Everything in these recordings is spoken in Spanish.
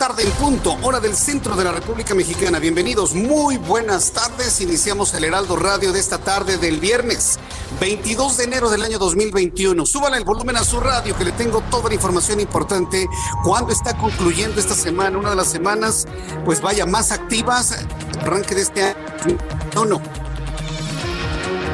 Tarde en punto, hora del centro de la República Mexicana. Bienvenidos, muy buenas tardes. Iniciamos el Heraldo Radio de esta tarde del viernes 22 de enero del año 2021. Súbala el volumen a su radio que le tengo toda la información importante. Cuando está concluyendo esta semana, una de las semanas, pues vaya más activas, arranque de este año. No, no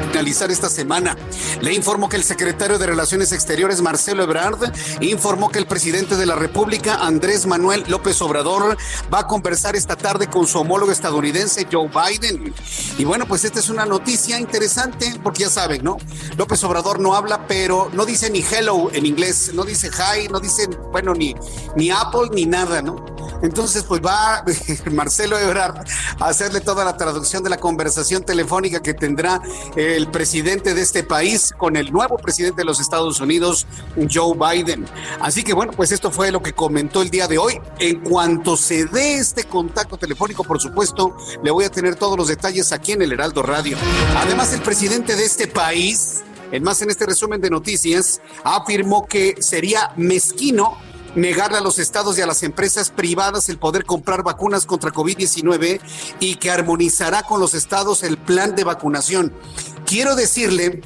finalizar esta semana. Le informo que el secretario de Relaciones Exteriores, Marcelo Ebrard, informó que el presidente de la República, Andrés Manuel López Obrador, va a conversar esta tarde con su homólogo estadounidense, Joe Biden. Y bueno, pues esta es una noticia interesante, porque ya saben, ¿no? López Obrador no habla, pero no dice ni hello en inglés, no dice hi, no dice, bueno, ni, ni Apple, ni nada, ¿no? Entonces, pues va Marcelo Ebrard a hacerle toda la traducción de la conversación telefónica que tendrá el presidente de este país con el nuevo presidente de los Estados Unidos, Joe Biden. Así que bueno, pues esto fue lo que comentó el día de hoy. En cuanto se dé este contacto telefónico, por supuesto, le voy a tener todos los detalles aquí en el Heraldo Radio. Además, el presidente de este país, en más en este resumen de noticias, afirmó que sería mezquino negarle a los estados y a las empresas privadas el poder comprar vacunas contra COVID-19 y que armonizará con los estados el plan de vacunación. Quiero decirle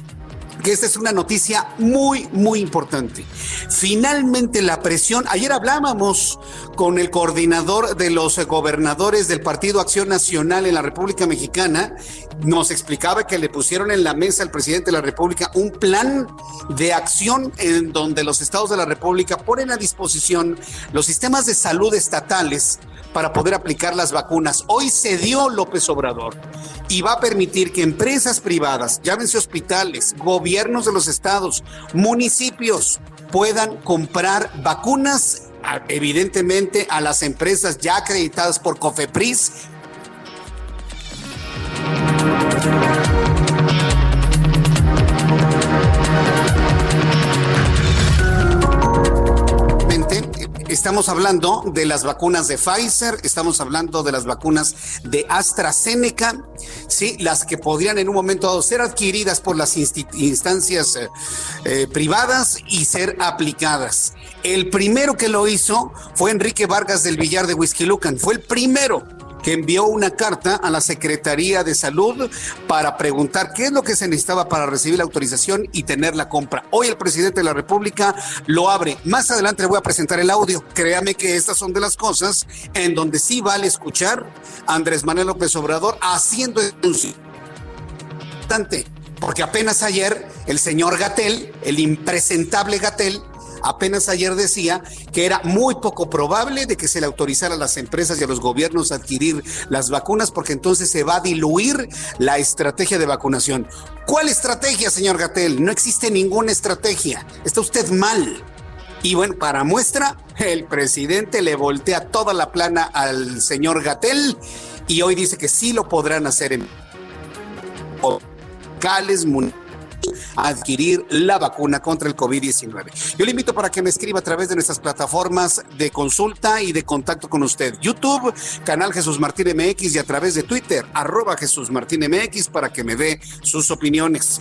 que esta es una noticia muy, muy importante. Finalmente la presión, ayer hablábamos con el coordinador de los gobernadores del Partido Acción Nacional en la República Mexicana, nos explicaba que le pusieron en la mesa al presidente de la República un plan de acción en donde los estados de la República ponen a disposición los sistemas de salud estatales para poder aplicar las vacunas. Hoy se dio López Obrador y va a permitir que empresas privadas, llámense hospitales, gobiernos de los estados, municipios, puedan comprar vacunas evidentemente a las empresas ya acreditadas por COFEPRIS Estamos hablando de las vacunas de Pfizer, estamos hablando de las vacunas de AstraZeneca, sí, las que podrían en un momento dado ser adquiridas por las instancias eh, eh, privadas y ser aplicadas. El primero que lo hizo fue Enrique Vargas del Villar de Whisky Lucan, fue el primero que envió una carta a la Secretaría de Salud para preguntar qué es lo que se necesitaba para recibir la autorización y tener la compra. Hoy el presidente de la República lo abre. Más adelante le voy a presentar el audio. Créame que estas son de las cosas en donde sí vale escuchar a Andrés Manuel López Obrador haciendo anuncio. Porque apenas ayer el señor Gatel, el impresentable Gatel, apenas ayer decía que era muy poco probable de que se le autorizara a las empresas y a los gobiernos a adquirir las vacunas porque entonces se va a diluir la estrategia de vacunación. ¿Cuál estrategia, señor Gatel? No existe ninguna estrategia. Está usted mal. Y bueno, para muestra, el presidente le voltea toda la plana al señor Gatel y hoy dice que sí lo podrán hacer en locales, adquirir la vacuna contra el COVID-19. Yo le invito para que me escriba a través de nuestras plataformas de consulta y de contacto con usted. YouTube, canal Jesús Martín MX y a través de Twitter, arroba Jesús Martín MX para que me dé sus opiniones.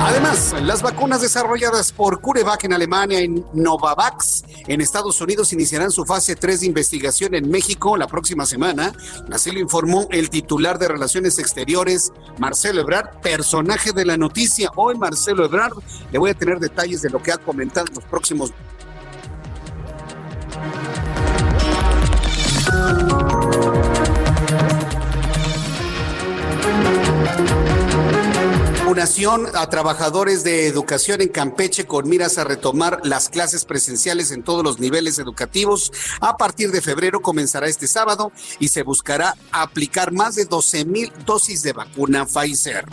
Además, las vacunas desarrolladas por CureVac en Alemania y Novavax en Estados Unidos iniciarán su fase 3 de investigación en México la próxima semana. Así lo informó el titular de Relaciones Exteriores, Marcelo Ebrard, personaje de la noticia. Hoy, Marcelo Ebrard, le voy a tener detalles de lo que ha comentado en los próximos vacunación a trabajadores de educación en Campeche con miras a retomar las clases presenciales en todos los niveles educativos. A partir de febrero comenzará este sábado y se buscará aplicar más de 12 mil dosis de vacuna Pfizer.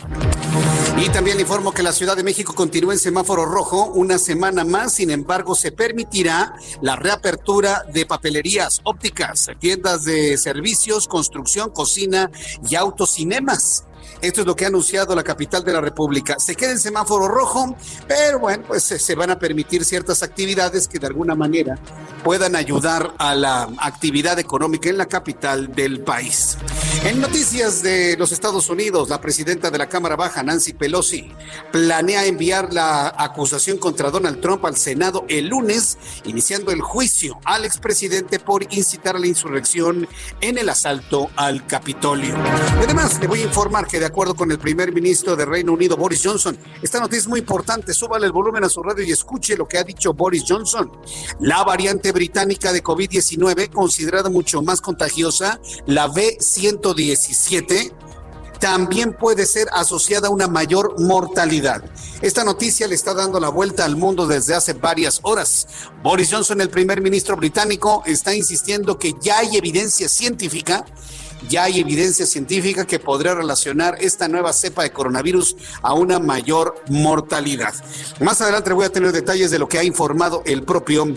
Y también le informo que la Ciudad de México continúa en semáforo rojo una semana más, sin embargo se permitirá la reapertura de papelerías ópticas, tiendas de servicios, construcción, cocina y autocinemas. Esto es lo que ha anunciado la capital de la República. Se queda en semáforo rojo, pero bueno, pues se van a permitir ciertas actividades que de alguna manera puedan ayudar a la actividad económica en la capital del país. En noticias de los Estados Unidos, la presidenta de la Cámara Baja, Nancy Pelosi, planea enviar la acusación contra Donald Trump al Senado el lunes, iniciando el juicio al expresidente por incitar a la insurrección en el asalto al Capitolio. Además, le voy a informar que de acuerdo con el primer ministro de Reino Unido, Boris Johnson. Esta noticia es muy importante. Súbale el volumen a su radio y escuche lo que ha dicho Boris Johnson. La variante británica de COVID-19, considerada mucho más contagiosa, la B117, también puede ser asociada a una mayor mortalidad. Esta noticia le está dando la vuelta al mundo desde hace varias horas. Boris Johnson, el primer ministro británico, está insistiendo que ya hay evidencia científica ya hay evidencia científica que podría relacionar esta nueva cepa de coronavirus a una mayor mortalidad. Más adelante voy a tener detalles de lo que ha informado el propio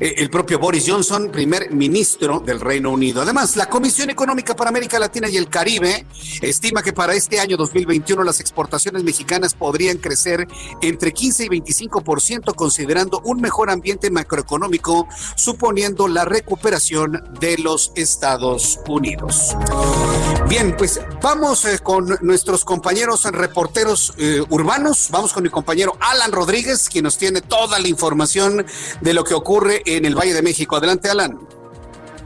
el propio Boris Johnson, primer ministro del Reino Unido. Además, la Comisión Económica para América Latina y el Caribe estima que para este año 2021 las exportaciones mexicanas podrían crecer entre 15 y 25%, considerando un mejor ambiente macroeconómico, suponiendo la recuperación de los Estados Unidos. Bien, pues vamos eh, con nuestros compañeros reporteros eh, urbanos. Vamos con mi compañero Alan Rodríguez, quien nos tiene toda la información de lo que ocurre en el Valle de México. Adelante, Alan.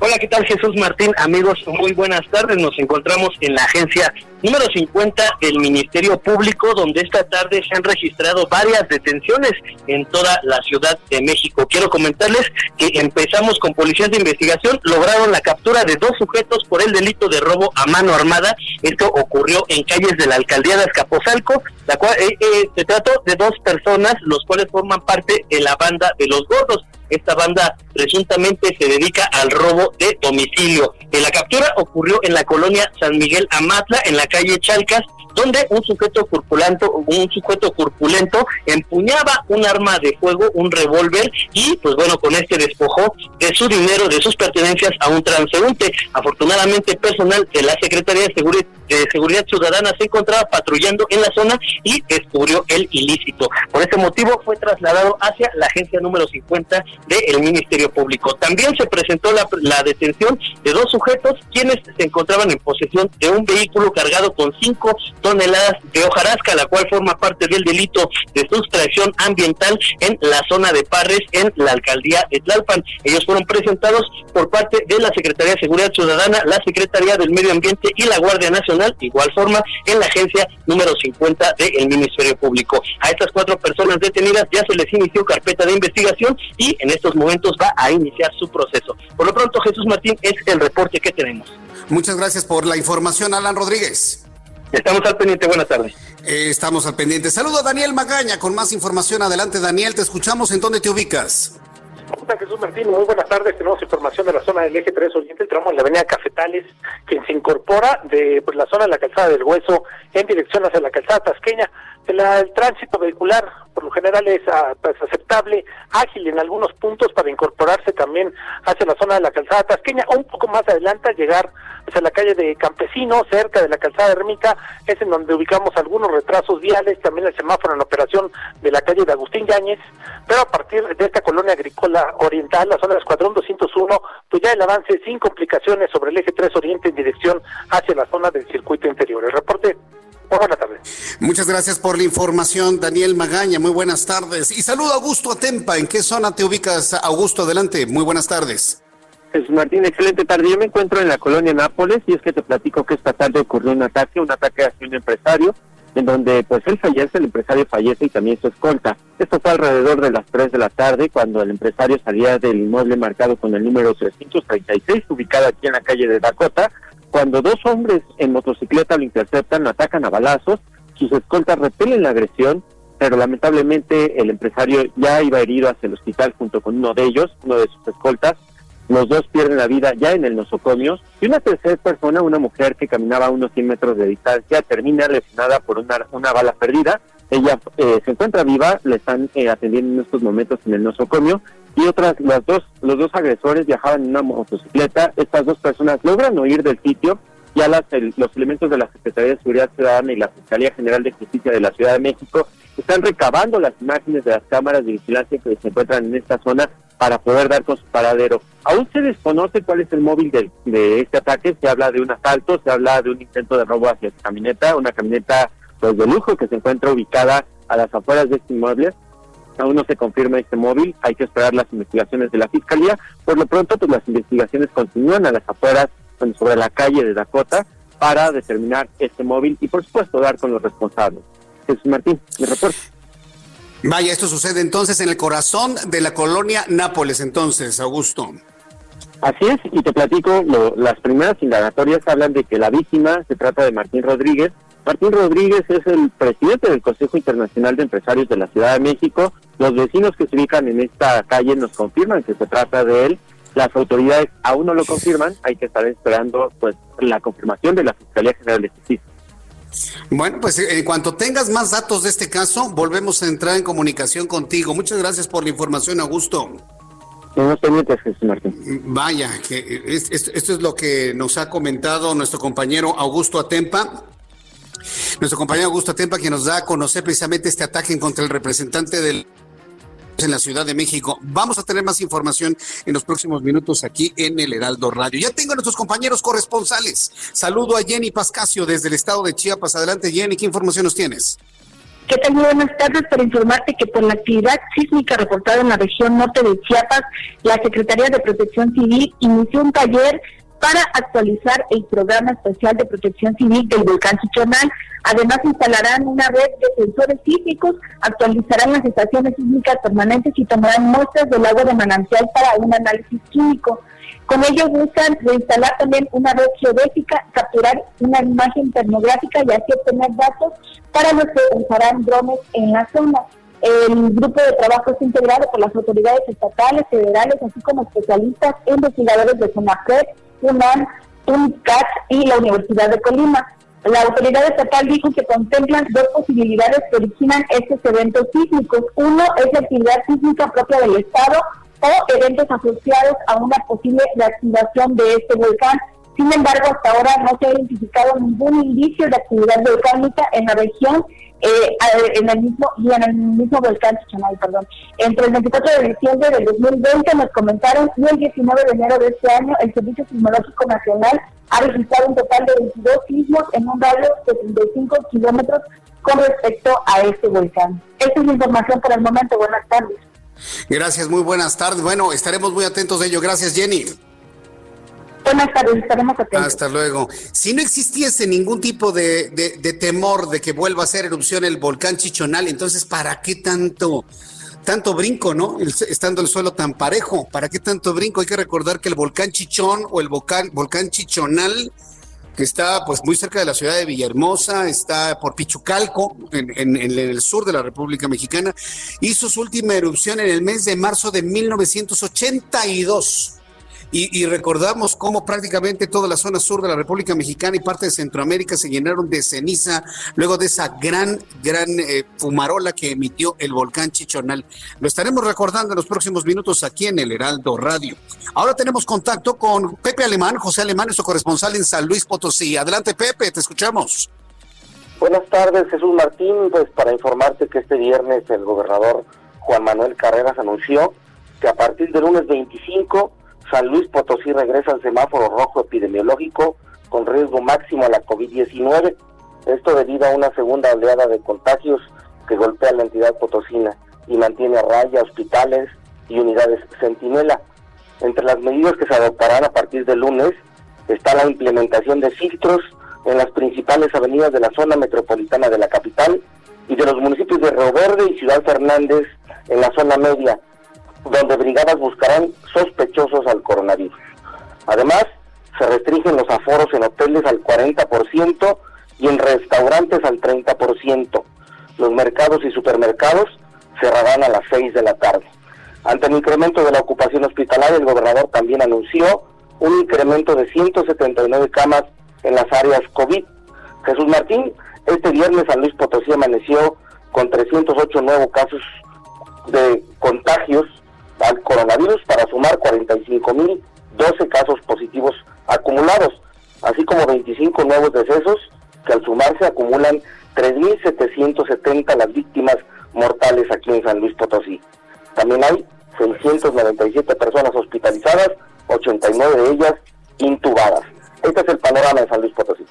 Hola, ¿qué tal Jesús Martín? Amigos, muy buenas tardes. Nos encontramos en la agencia número 50 del Ministerio Público, donde esta tarde se han registrado varias detenciones en toda la Ciudad de México. Quiero comentarles que empezamos con policías de investigación, lograron la captura de dos sujetos por el delito de robo a mano armada. Esto ocurrió en calles de la alcaldía de Azcapotzalco, la cual eh, eh, se trató de dos personas, los cuales forman parte de la banda de los gordos. Esta banda presuntamente se dedica al robo de domicilio. La captura ocurrió en la colonia San Miguel Amatla, en la calle Chalcas, donde un sujeto corpulento, un sujeto corpulento empuñaba un arma de fuego, un revólver, y pues bueno, con este despojó de su dinero, de sus pertenencias a un transeúnte. Afortunadamente, personal de la Secretaría de Seguridad, de Seguridad Ciudadana se encontraba patrullando en la zona y descubrió el ilícito. Por ese motivo fue trasladado hacia la agencia número 50 del Ministerio Público. También se presentó la, la detención de dos sujetos quienes se encontraban en posesión de un vehículo cargado con cinco toneladas de hojarasca, la cual forma parte del delito de sustracción ambiental en la zona de Parres, en la alcaldía de Tlalpan. Ellos fueron presentados por parte de la Secretaría de Seguridad Ciudadana, la Secretaría del Medio Ambiente y la Guardia Nacional, igual forma en la agencia número 50 del Ministerio Público. A estas cuatro personas detenidas ya se les inició carpeta de investigación y en estos momentos va a iniciar su proceso. Por lo pronto, Jesús Martín es el reporte que tenemos. Muchas gracias por la información, Alan Rodríguez. Estamos al pendiente, buenas tardes. Eh, estamos al pendiente. Saludo a Daniel Magaña con más información. Adelante, Daniel, te escuchamos. ¿En dónde te ubicas? Hola Jesús Martín, muy buenas tardes. Tenemos información de la zona del eje 3 Oriente, el tramo en la avenida Cafetales, quien se incorpora de pues, la zona de la calzada del Hueso en dirección hacia la calzada Tasqueña. El tránsito vehicular por lo general es ah, pues, aceptable, ágil en algunos puntos para incorporarse también hacia la zona de la calzada tasqueña, un poco más adelante llegar hacia la calle de Campesino, cerca de la calzada ermita, es en donde ubicamos algunos retrasos viales, también el semáforo en operación de la calle de Agustín Yáñez, pero a partir de esta colonia agrícola oriental, la zona del Escuadrón 201, pues ya el avance sin complicaciones sobre el eje 3 Oriente en dirección hacia la zona del circuito interior. El reporte Muchas gracias por la información, Daniel Magaña. Muy buenas tardes. Y saludo a Augusto Atempa. ¿En qué zona te ubicas, Augusto? Adelante. Muy buenas tardes. Jesús Martín, excelente tarde. Yo me encuentro en la colonia Nápoles y es que te platico que esta tarde ocurrió un ataque, un ataque hacia un empresario, en donde pues él fallece, el empresario fallece y también su escolta. Esto fue alrededor de las 3 de la tarde cuando el empresario salía del inmueble marcado con el número 336, ubicado aquí en la calle de Dakota, cuando dos hombres en motocicleta lo interceptan, lo atacan a balazos, sus escoltas repelen la agresión, pero lamentablemente el empresario ya iba herido hacia el hospital junto con uno de ellos, uno de sus escoltas. Los dos pierden la vida ya en el nosocomio y una tercera persona, una mujer que caminaba a unos 100 metros de distancia, termina lesionada por una, una bala perdida. Ella eh, se encuentra viva, le están eh, atendiendo en estos momentos en el nosocomio y otras, las dos, los dos agresores viajaban en una motocicleta. Estas dos personas logran huir del sitio. Ya las, los elementos de la Secretaría de Seguridad Ciudadana y la Fiscalía General de Justicia de la Ciudad de México están recabando las imágenes de las cámaras de vigilancia que se encuentran en esta zona para poder dar con su paradero. Aún se desconoce cuál es el móvil de, de este ataque. Se habla de un asalto, se habla de un intento de robo hacia esta camioneta, una camioneta pues, de lujo que se encuentra ubicada a las afueras de este inmueble aún no se confirma este móvil, hay que esperar las investigaciones de la Fiscalía. Por lo pronto, pues las investigaciones continúan a las afueras sobre la calle de Dakota para determinar este móvil y, por supuesto, dar con los responsables. Jesús Martín, mi reporte. Vaya, esto sucede entonces en el corazón de la colonia Nápoles, entonces, Augusto. Así es, y te platico, las primeras indagatorias hablan de que la víctima se trata de Martín Rodríguez, Martín Rodríguez es el presidente del Consejo Internacional de Empresarios de la Ciudad de México. Los vecinos que se ubican en esta calle nos confirman que se trata de él. Las autoridades aún no lo confirman. Hay que estar esperando pues la confirmación de la Fiscalía General de Justicia. Bueno, pues en cuanto tengas más datos de este caso, volvemos a entrar en comunicación contigo. Muchas gracias por la información, Augusto. Vaya, que esto es lo que nos ha comentado nuestro compañero Augusto Atempa, nuestro compañero Augusto Tempa, que nos da a conocer precisamente este ataque contra el representante del en la Ciudad de México. Vamos a tener más información en los próximos minutos aquí en el Heraldo Radio. Ya tengo a nuestros compañeros corresponsales. Saludo a Jenny Pascasio desde el estado de Chiapas. Adelante, Jenny, ¿qué información nos tienes? ¿Qué tal? Buenas tardes. Para informarte que por la actividad sísmica reportada en la región norte de Chiapas, la Secretaría de Protección Civil inició un taller para actualizar el programa especial de protección civil del volcán Chichonal. Además, instalarán una red de sensores sísmicos, actualizarán las estaciones sísmicas permanentes y tomarán muestras del agua de manantial para un análisis químico. Con ello buscan reinstalar también una red geodésica, capturar una imagen termográfica y así obtener datos para los que usarán drones en la zona. El grupo de trabajo es integrado por las autoridades estatales, federales, así como especialistas e investigadores de SONAPRED, UNAM, UNCAT y la Universidad de Colima. La autoridad estatal dijo que contemplan dos posibilidades que originan estos eventos sísmicos. Uno es la actividad sísmica propia del Estado o eventos asociados a una posible reactivación de este volcán. Sin embargo, hasta ahora no se ha identificado ningún indicio de actividad volcánica en la región eh, en el mismo y en el mismo volcán perdón. Entre el 24 de diciembre del 2020 nos comentaron y el 19 de enero de este año el Servicio Sismológico Nacional ha registrado un total de 22 sismos en un radio de 35 kilómetros con respecto a este volcán. Esta es la información por el momento. Buenas tardes. Gracias, muy buenas tardes. Bueno, estaremos muy atentos de ello. Gracias, Jenny. Buenas tardes, estaremos atentos. Hasta luego. Si no existiese ningún tipo de, temor de que vuelva a hacer erupción el volcán Chichonal, entonces, ¿para qué tanto, tanto brinco, no? estando el suelo tan parejo, ¿para qué tanto brinco? Hay que recordar que el volcán Chichón o el volcán, volcán Chichonal, que está pues muy cerca de la ciudad de Villahermosa, está por Pichucalco, en, en, el sur de la República Mexicana, hizo su última erupción en el mes de marzo de 1982 y, recordamos cómo prácticamente toda la zona sur de la República Mexicana y parte de Centroamérica se llenaron de ceniza luego de esa gran, gran eh, fumarola que emitió el volcán Chichonal. Lo estaremos recordando en los próximos minutos aquí en el Heraldo Radio. Ahora tenemos contacto con Pepe Alemán, José Alemán, nuestro corresponsal en San Luis Potosí. Adelante, Pepe, te escuchamos. Buenas tardes, Jesús Martín. Pues para informarte que este viernes el gobernador Juan Manuel Carreras anunció que a partir del lunes 25 San Luis Potosí regresa al semáforo rojo epidemiológico con riesgo máximo a la COVID-19. Esto debido a una segunda oleada de contagios que golpea la entidad potosina y mantiene a raya hospitales y unidades centinela. Entre las medidas que se adoptarán a partir del lunes está la implementación de filtros en las principales avenidas de la zona metropolitana de la capital y de los municipios de Río Verde y Ciudad Fernández en la zona media, donde brigadas buscarán sospechosos al coronavirus. Además, se restringen los aforos en hoteles al 40% y en restaurantes al 30%. Los mercados y supermercados cerrarán a las 6 de la tarde. Ante el incremento de la ocupación hospitalaria, el gobernador también anunció un incremento de 179 camas en las áreas COVID. Jesús Martín, este viernes San Luis Potosí amaneció con 308 nuevos casos de contagios al coronavirus para sumar 45.012 casos positivos acumulados, así como 25 nuevos decesos que al sumarse acumulan 3.770 las víctimas mortales aquí en San Luis Potosí. También hay 697 personas hospitalizadas, 89 de ellas intubadas. Este es el panorama de San Luis Potosí.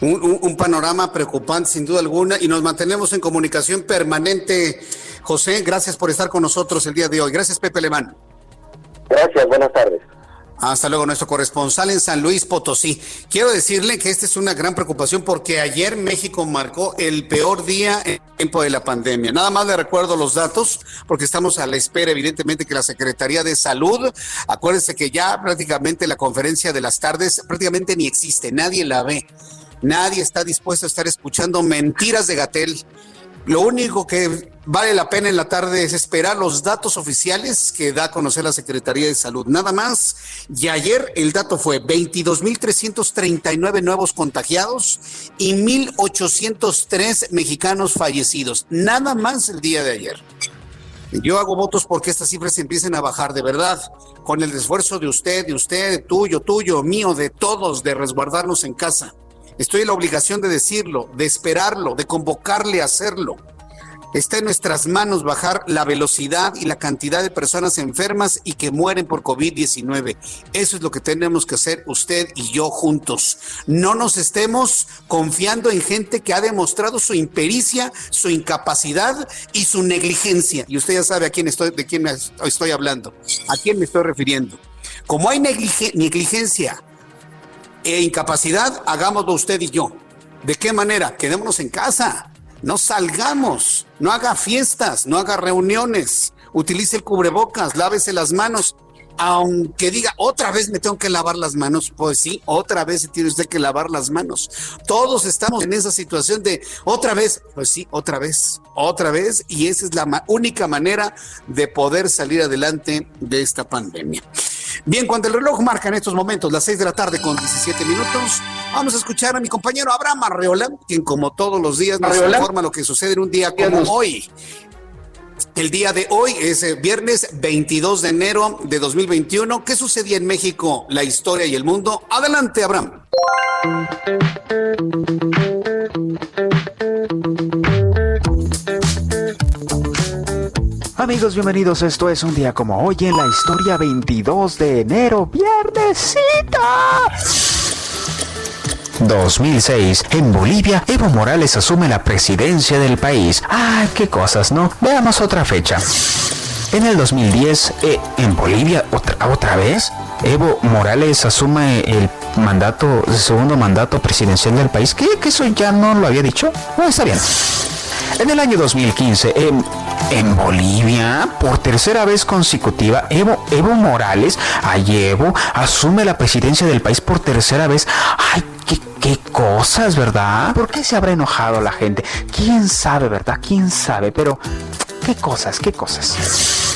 Un, panorama preocupante sin duda alguna y nos mantenemos en comunicación permanente. José, gracias por estar con nosotros el día de hoy. Gracias, Pepe Alemán. Gracias, buenas tardes. Hasta luego, nuestro corresponsal en San Luis Potosí. Quiero decirle que esta es una gran preocupación porque ayer México marcó el peor día en tiempo de la pandemia. Nada más le recuerdo los datos porque estamos a la espera, evidentemente, que la Secretaría de Salud, acuérdense que ya prácticamente la conferencia de las tardes prácticamente ni existe, nadie la ve. Nadie está dispuesto a estar escuchando mentiras de Gatel lo único que vale la pena en la tarde es esperar los datos oficiales que da a conocer la Secretaría de Salud. Nada más. Y ayer el dato fue 22.339 nuevos contagiados y 1.803 mexicanos fallecidos. Nada más el día de ayer. Yo hago votos porque estas cifras empiecen a bajar de verdad, con el esfuerzo de usted, de usted, tuyo, tuyo, mío, de todos, de resguardarnos en casa. Estoy en la obligación de decirlo, de esperarlo, de convocarle a hacerlo. Está en nuestras manos bajar la velocidad y la cantidad de personas enfermas y que mueren por COVID-19. Eso es lo que tenemos que hacer usted y yo juntos. No nos estemos confiando en gente que ha demostrado su impericia, su incapacidad y su negligencia. Y usted ya sabe a quién estoy, de quién estoy hablando, a quién me estoy refiriendo. Como hay negligencia e incapacidad, hagámoslo usted y yo. ¿De qué manera? Quedémonos en casa, no salgamos, no haga fiestas, no haga reuniones, utilice el cubrebocas, lávese las manos. Aunque diga, otra vez me tengo que lavar las manos, pues sí, otra vez tiene usted que lavar las manos. Todos estamos en esa situación de otra vez, pues sí, otra vez, otra vez, y esa es la única manera de poder salir adelante de esta pandemia. Bien, cuando el reloj marca en estos momentos las 6 de la tarde con 17 minutos, vamos a escuchar a mi compañero Abraham Arreola, quien como todos los días nos informa lo que sucede en un día como hoy. El día de hoy es eh, viernes 22 de enero de 2021. ¿Qué sucedía en México, la historia y el mundo? Adelante, Abraham. Amigos, bienvenidos. Esto es un día como hoy en la historia 22 de enero, viernesito. 2006. En Bolivia, Evo Morales asume la presidencia del país. ¡Ay, qué cosas, ¿no? Veamos otra fecha. En el 2010, eh, en Bolivia, ¿otra, ¿otra vez? Evo Morales asume el mandato, el segundo mandato presidencial del país. ¿Qué? ¿Que eso ya no lo había dicho? No, está bien. En el año 2015, en, Bolivia, por tercera vez consecutiva, Evo, Evo Morales, ay Evo, asume la presidencia del país por tercera vez. Ay, qué, qué cosas, ¿verdad? ¿Por qué se habrá enojado la gente? ¿Quién sabe, verdad? ¿Quién sabe? Pero, ¿qué cosas? ¿Qué cosas?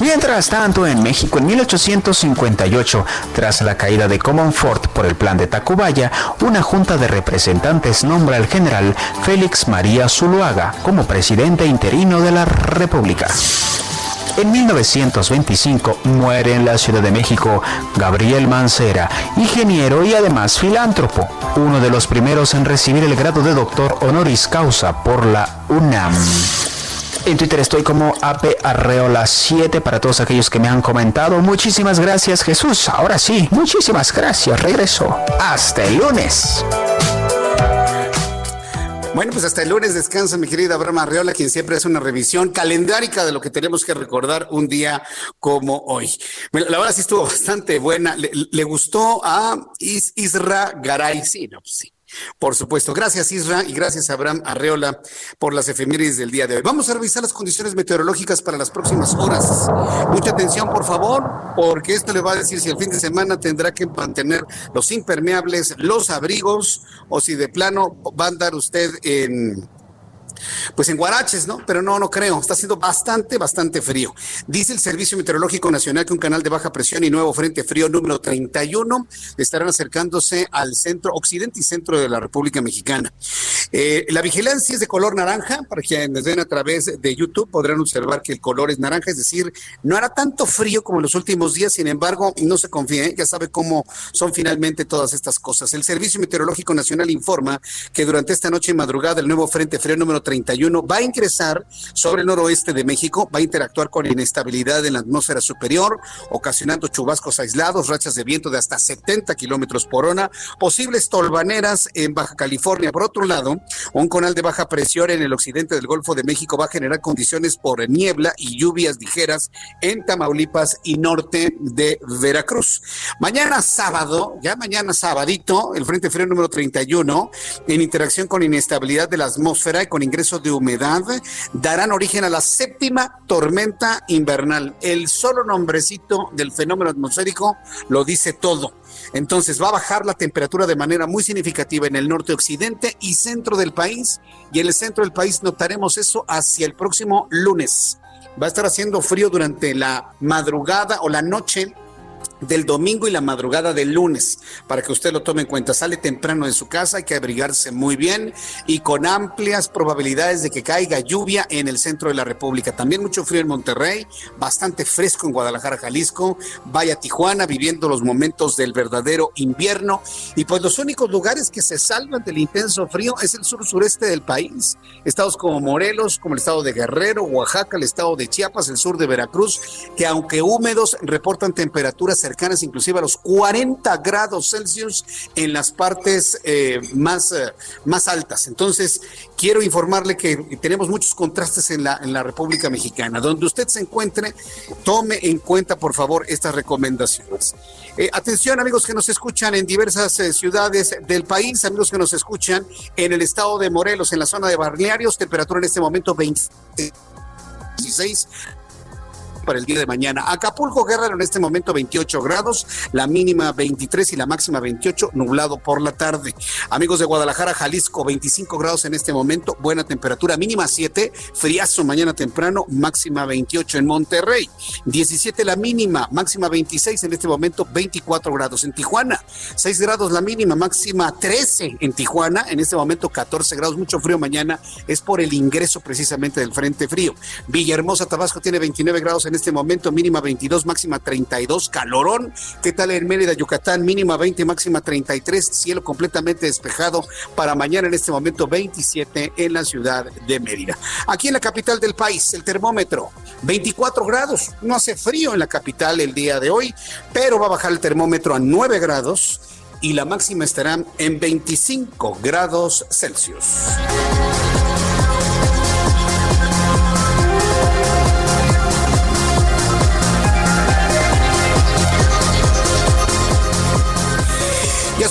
Mientras tanto, en México, en 1858, tras la caída de Comonfort por el plan de Tacubaya, una junta de representantes nombra al general Félix María Zuluaga como presidente interino de la República. En 1925 muere en la Ciudad de México Gabriel Mancera, ingeniero y además filántropo, uno de los primeros en recibir el grado de doctor honoris causa por la UNAM. En Twitter estoy como AP Arreola 7 para todos aquellos que me han comentado. Muchísimas gracias Jesús. Ahora sí, muchísimas gracias. Regreso. Hasta el lunes. Bueno, pues hasta el lunes descansa mi querida Abraham Arreola, quien siempre hace una revisión calendárica de lo que tenemos que recordar un día como hoy. La verdad sí estuvo bastante buena. Le, gustó a Isra Garay. Sí, no, pues sí. Por supuesto. Gracias, Isra, y gracias, Abraham Arreola, por las efemérides del día de hoy. Vamos a revisar las condiciones meteorológicas para las próximas horas. Mucha atención, por favor, porque esto le va a decir si el fin de semana tendrá que mantener los impermeables, los abrigos, o si de plano va a andar usted en pues en Guaraches, ¿no? Pero no, no creo. Está siendo bastante, bastante frío. Dice el Servicio Meteorológico Nacional que un canal de baja presión y nuevo frente frío número 31 estarán acercándose al centro, occidente y centro de la República Mexicana. Eh, la vigilancia es de color naranja. Para quienes ven a través de YouTube podrán observar que el color es naranja, es decir, no hará tanto frío como en los últimos días. Sin embargo, no se confíe, ¿eh? ya sabe cómo son finalmente todas estas cosas. El Servicio Meteorológico Nacional informa que durante esta noche y madrugada el nuevo frente frío número 31 va a ingresar sobre el noroeste de México, va a interactuar con inestabilidad en la atmósfera superior, ocasionando chubascos aislados, rachas de viento de hasta 70 kilómetros por hora, posibles tolvaneras en Baja California. Por otro lado, un canal de baja presión en el occidente del Golfo de México va a generar condiciones por niebla y lluvias ligeras en Tamaulipas y norte de Veracruz. Mañana sábado, ya mañana sabadito, el Frente Frío número 31, en interacción con inestabilidad de la atmósfera y con ingreso de humedad darán origen a la séptima tormenta invernal. El solo nombrecito del fenómeno atmosférico lo dice todo. Entonces va a bajar la temperatura de manera muy significativa en el norte occidente y centro del país. Y en el centro del país notaremos eso hacia el próximo lunes. Va a estar haciendo frío durante la madrugada o la noche del domingo y la madrugada del lunes, para que usted lo tome en cuenta. Sale temprano de su casa, hay que abrigarse muy bien y con amplias probabilidades de que caiga lluvia en el centro de la República. También mucho frío en Monterrey, bastante fresco en Guadalajara, Jalisco. Vaya Tijuana, viviendo los momentos del verdadero invierno. Y pues los únicos lugares que se salvan del intenso frío es el sur sureste del país. Estados como Morelos, como el estado de Guerrero, Oaxaca, el estado de Chiapas, el sur de Veracruz, que aunque húmedos reportan temperaturas cercanas inclusive a los 40 grados Celsius en las partes eh, más, eh, más altas. Entonces, quiero informarle que tenemos muchos contrastes en la, en la República Mexicana. Donde usted se encuentre, tome en cuenta, por favor, estas recomendaciones. Eh, atención, amigos que nos escuchan en diversas ciudades del país, amigos que nos escuchan en el estado de Morelos, en la zona de Balnearios, temperatura en este momento 26 para el día de mañana. Acapulco Guerrero en este momento 28 grados, la mínima 23 y la máxima 28, nublado por la tarde. Amigos de Guadalajara, Jalisco, 25 grados en este momento, buena temperatura, mínima 7, friazo mañana temprano, máxima 28 en Monterrey, 17 la mínima, máxima 26 en este momento, 24 grados en Tijuana, 6 grados la mínima, máxima 13 en Tijuana, en este momento 14 grados, mucho frío mañana, es por el ingreso precisamente del frente frío. Villahermosa, Tabasco tiene 29 grados en en este momento, mínima 22, máxima 32, calorón. ¿Qué tal en Mérida, Yucatán? Mínima 20, máxima 33, cielo completamente despejado para mañana en este momento 27 en la ciudad de Mérida. Aquí en la capital del país, el termómetro 24 grados. No hace frío en la capital el día de hoy, pero va a bajar el termómetro a 9 grados y la máxima estará en 25 grados Celsius.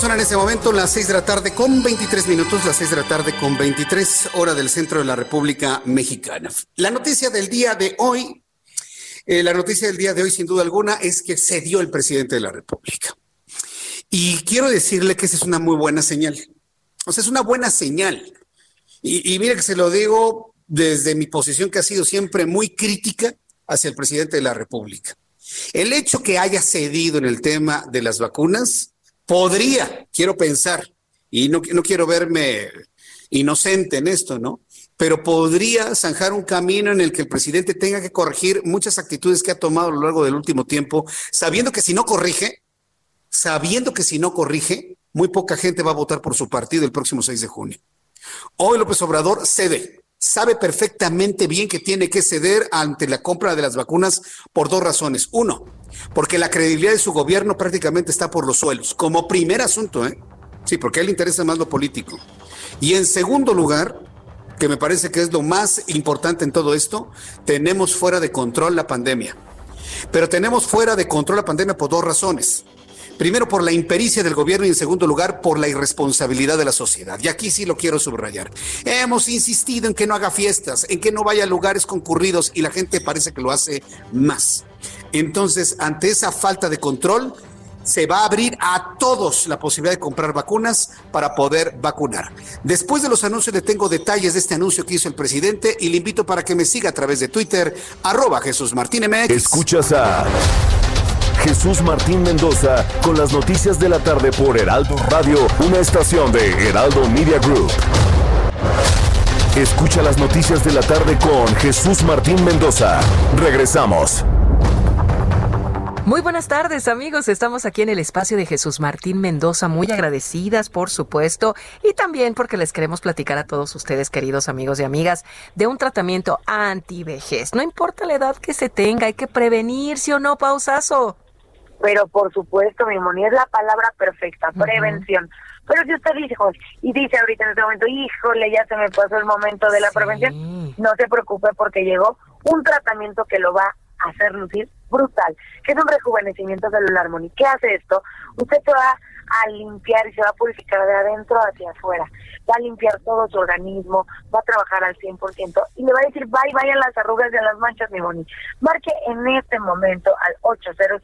Son en este momento las 6 de la tarde con 23 minutos, las 6 de la tarde con 23 hora del centro de la República Mexicana. La noticia del día de hoy, eh, la noticia del día de hoy sin duda alguna es que se dio el presidente de la República. Y quiero decirle que esa es una muy buena señal. O sea, es una buena señal. Y, y mire que se lo digo desde mi posición que ha sido siempre muy crítica hacia el presidente de la República. El hecho que haya cedido en el tema de las vacunas podría, quiero pensar, y no, no quiero verme inocente en esto, ¿no? Pero podría zanjar un camino en el que el presidente tenga que corregir muchas actitudes que ha tomado a lo largo del último tiempo, sabiendo que si no corrige, sabiendo que si no corrige, muy poca gente va a votar por su partido el próximo 6 de junio. Hoy López Obrador cede, sabe perfectamente bien que tiene que ceder ante la compra de las vacunas por dos razones. Uno, porque la credibilidad de su gobierno prácticamente está por los suelos, como primer asunto, ¿eh? Sí, porque a él le interesa más lo político. Y en segundo lugar, que me parece que es lo más importante en todo esto, tenemos fuera de control la pandemia. Pero tenemos fuera de control la pandemia por dos razones. Primero, por la impericia del gobierno y en segundo lugar, por la irresponsabilidad de la sociedad. Y aquí sí lo quiero subrayar. Hemos insistido en que no haga fiestas, en que no vaya a lugares concurridos y la gente parece que lo hace más. Entonces, ante esa falta de control, se va a abrir a todos la posibilidad de comprar vacunas para poder vacunar. Después de los anuncios le tengo detalles de este anuncio que hizo el presidente y le invito para que me siga a través de Twitter, arroba Jesús Martín MX. Escuchas a Jesús Martín Mendoza con las noticias de la tarde por Heraldo Radio, una estación de Heraldo Media Group. Escucha las noticias de la tarde con Jesús Martín Mendoza. Regresamos. Muy buenas tardes amigos, estamos aquí en el espacio de Jesús Martín Mendoza, muy agradecidas por supuesto y también porque les queremos platicar a todos ustedes queridos amigos y amigas de un tratamiento anti-vejez. No importa la edad que se tenga, hay que prevenirse o no, pausazo. Pero por supuesto, mi Moni, es la palabra perfecta, prevención. Pero si usted dice, y dice ahorita en este momento, híjole, ya se me pasó el momento de la prevención, no se preocupe porque llegó un tratamiento que lo va a hacer lucir brutal, que es un rejuvenecimiento celular, Moni. ¿Qué hace esto? Usted se va a limpiar y se va a purificar de adentro hacia afuera. Va a limpiar todo su organismo, va a trabajar al 100% y le va a decir bye, vayan las arrugas y las manchas, mi Moni. Marque en este momento al 800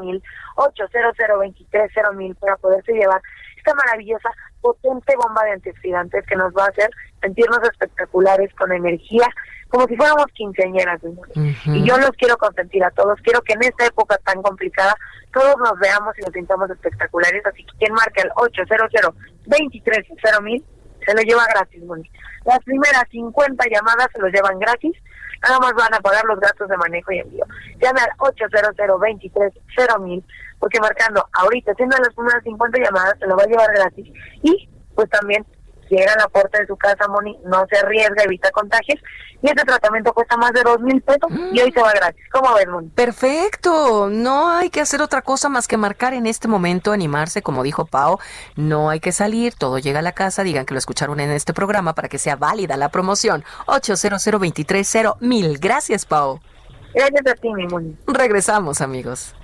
mil 800 mil para poderse llevar esta maravillosa, potente bomba de antioxidantes que nos va a hacer sentirnos espectaculares con energía como si fuéramos quinceañeras. Y yo los quiero consentir a todos. Quiero que en esta época tan complicada todos nos veamos y nos sintamos espectaculares. Así que quien marca el 800 mil se lo lleva gratis, Las primeras 50 llamadas se los llevan gratis. Nada más van a pagar los gastos de manejo y envío. Llame al 800 mil porque marcando ahorita, siendo las primeras 50 llamadas, se lo va a llevar gratis. Y pues también llega a la puerta de su casa, Moni, no se arriesga, evita contagios. Y este tratamiento cuesta más de dos mil pesos y hoy se va gratis. ¿Cómo ves, Moni? Perfecto. No hay que hacer otra cosa más que marcar en este momento, animarse, como dijo Pau. No hay que salir, todo llega a la casa. Digan que lo escucharon en este programa para que sea válida la promoción. 800 mil. Gracias, Pau. Gracias a ti, mi Moni. Regresamos, amigos.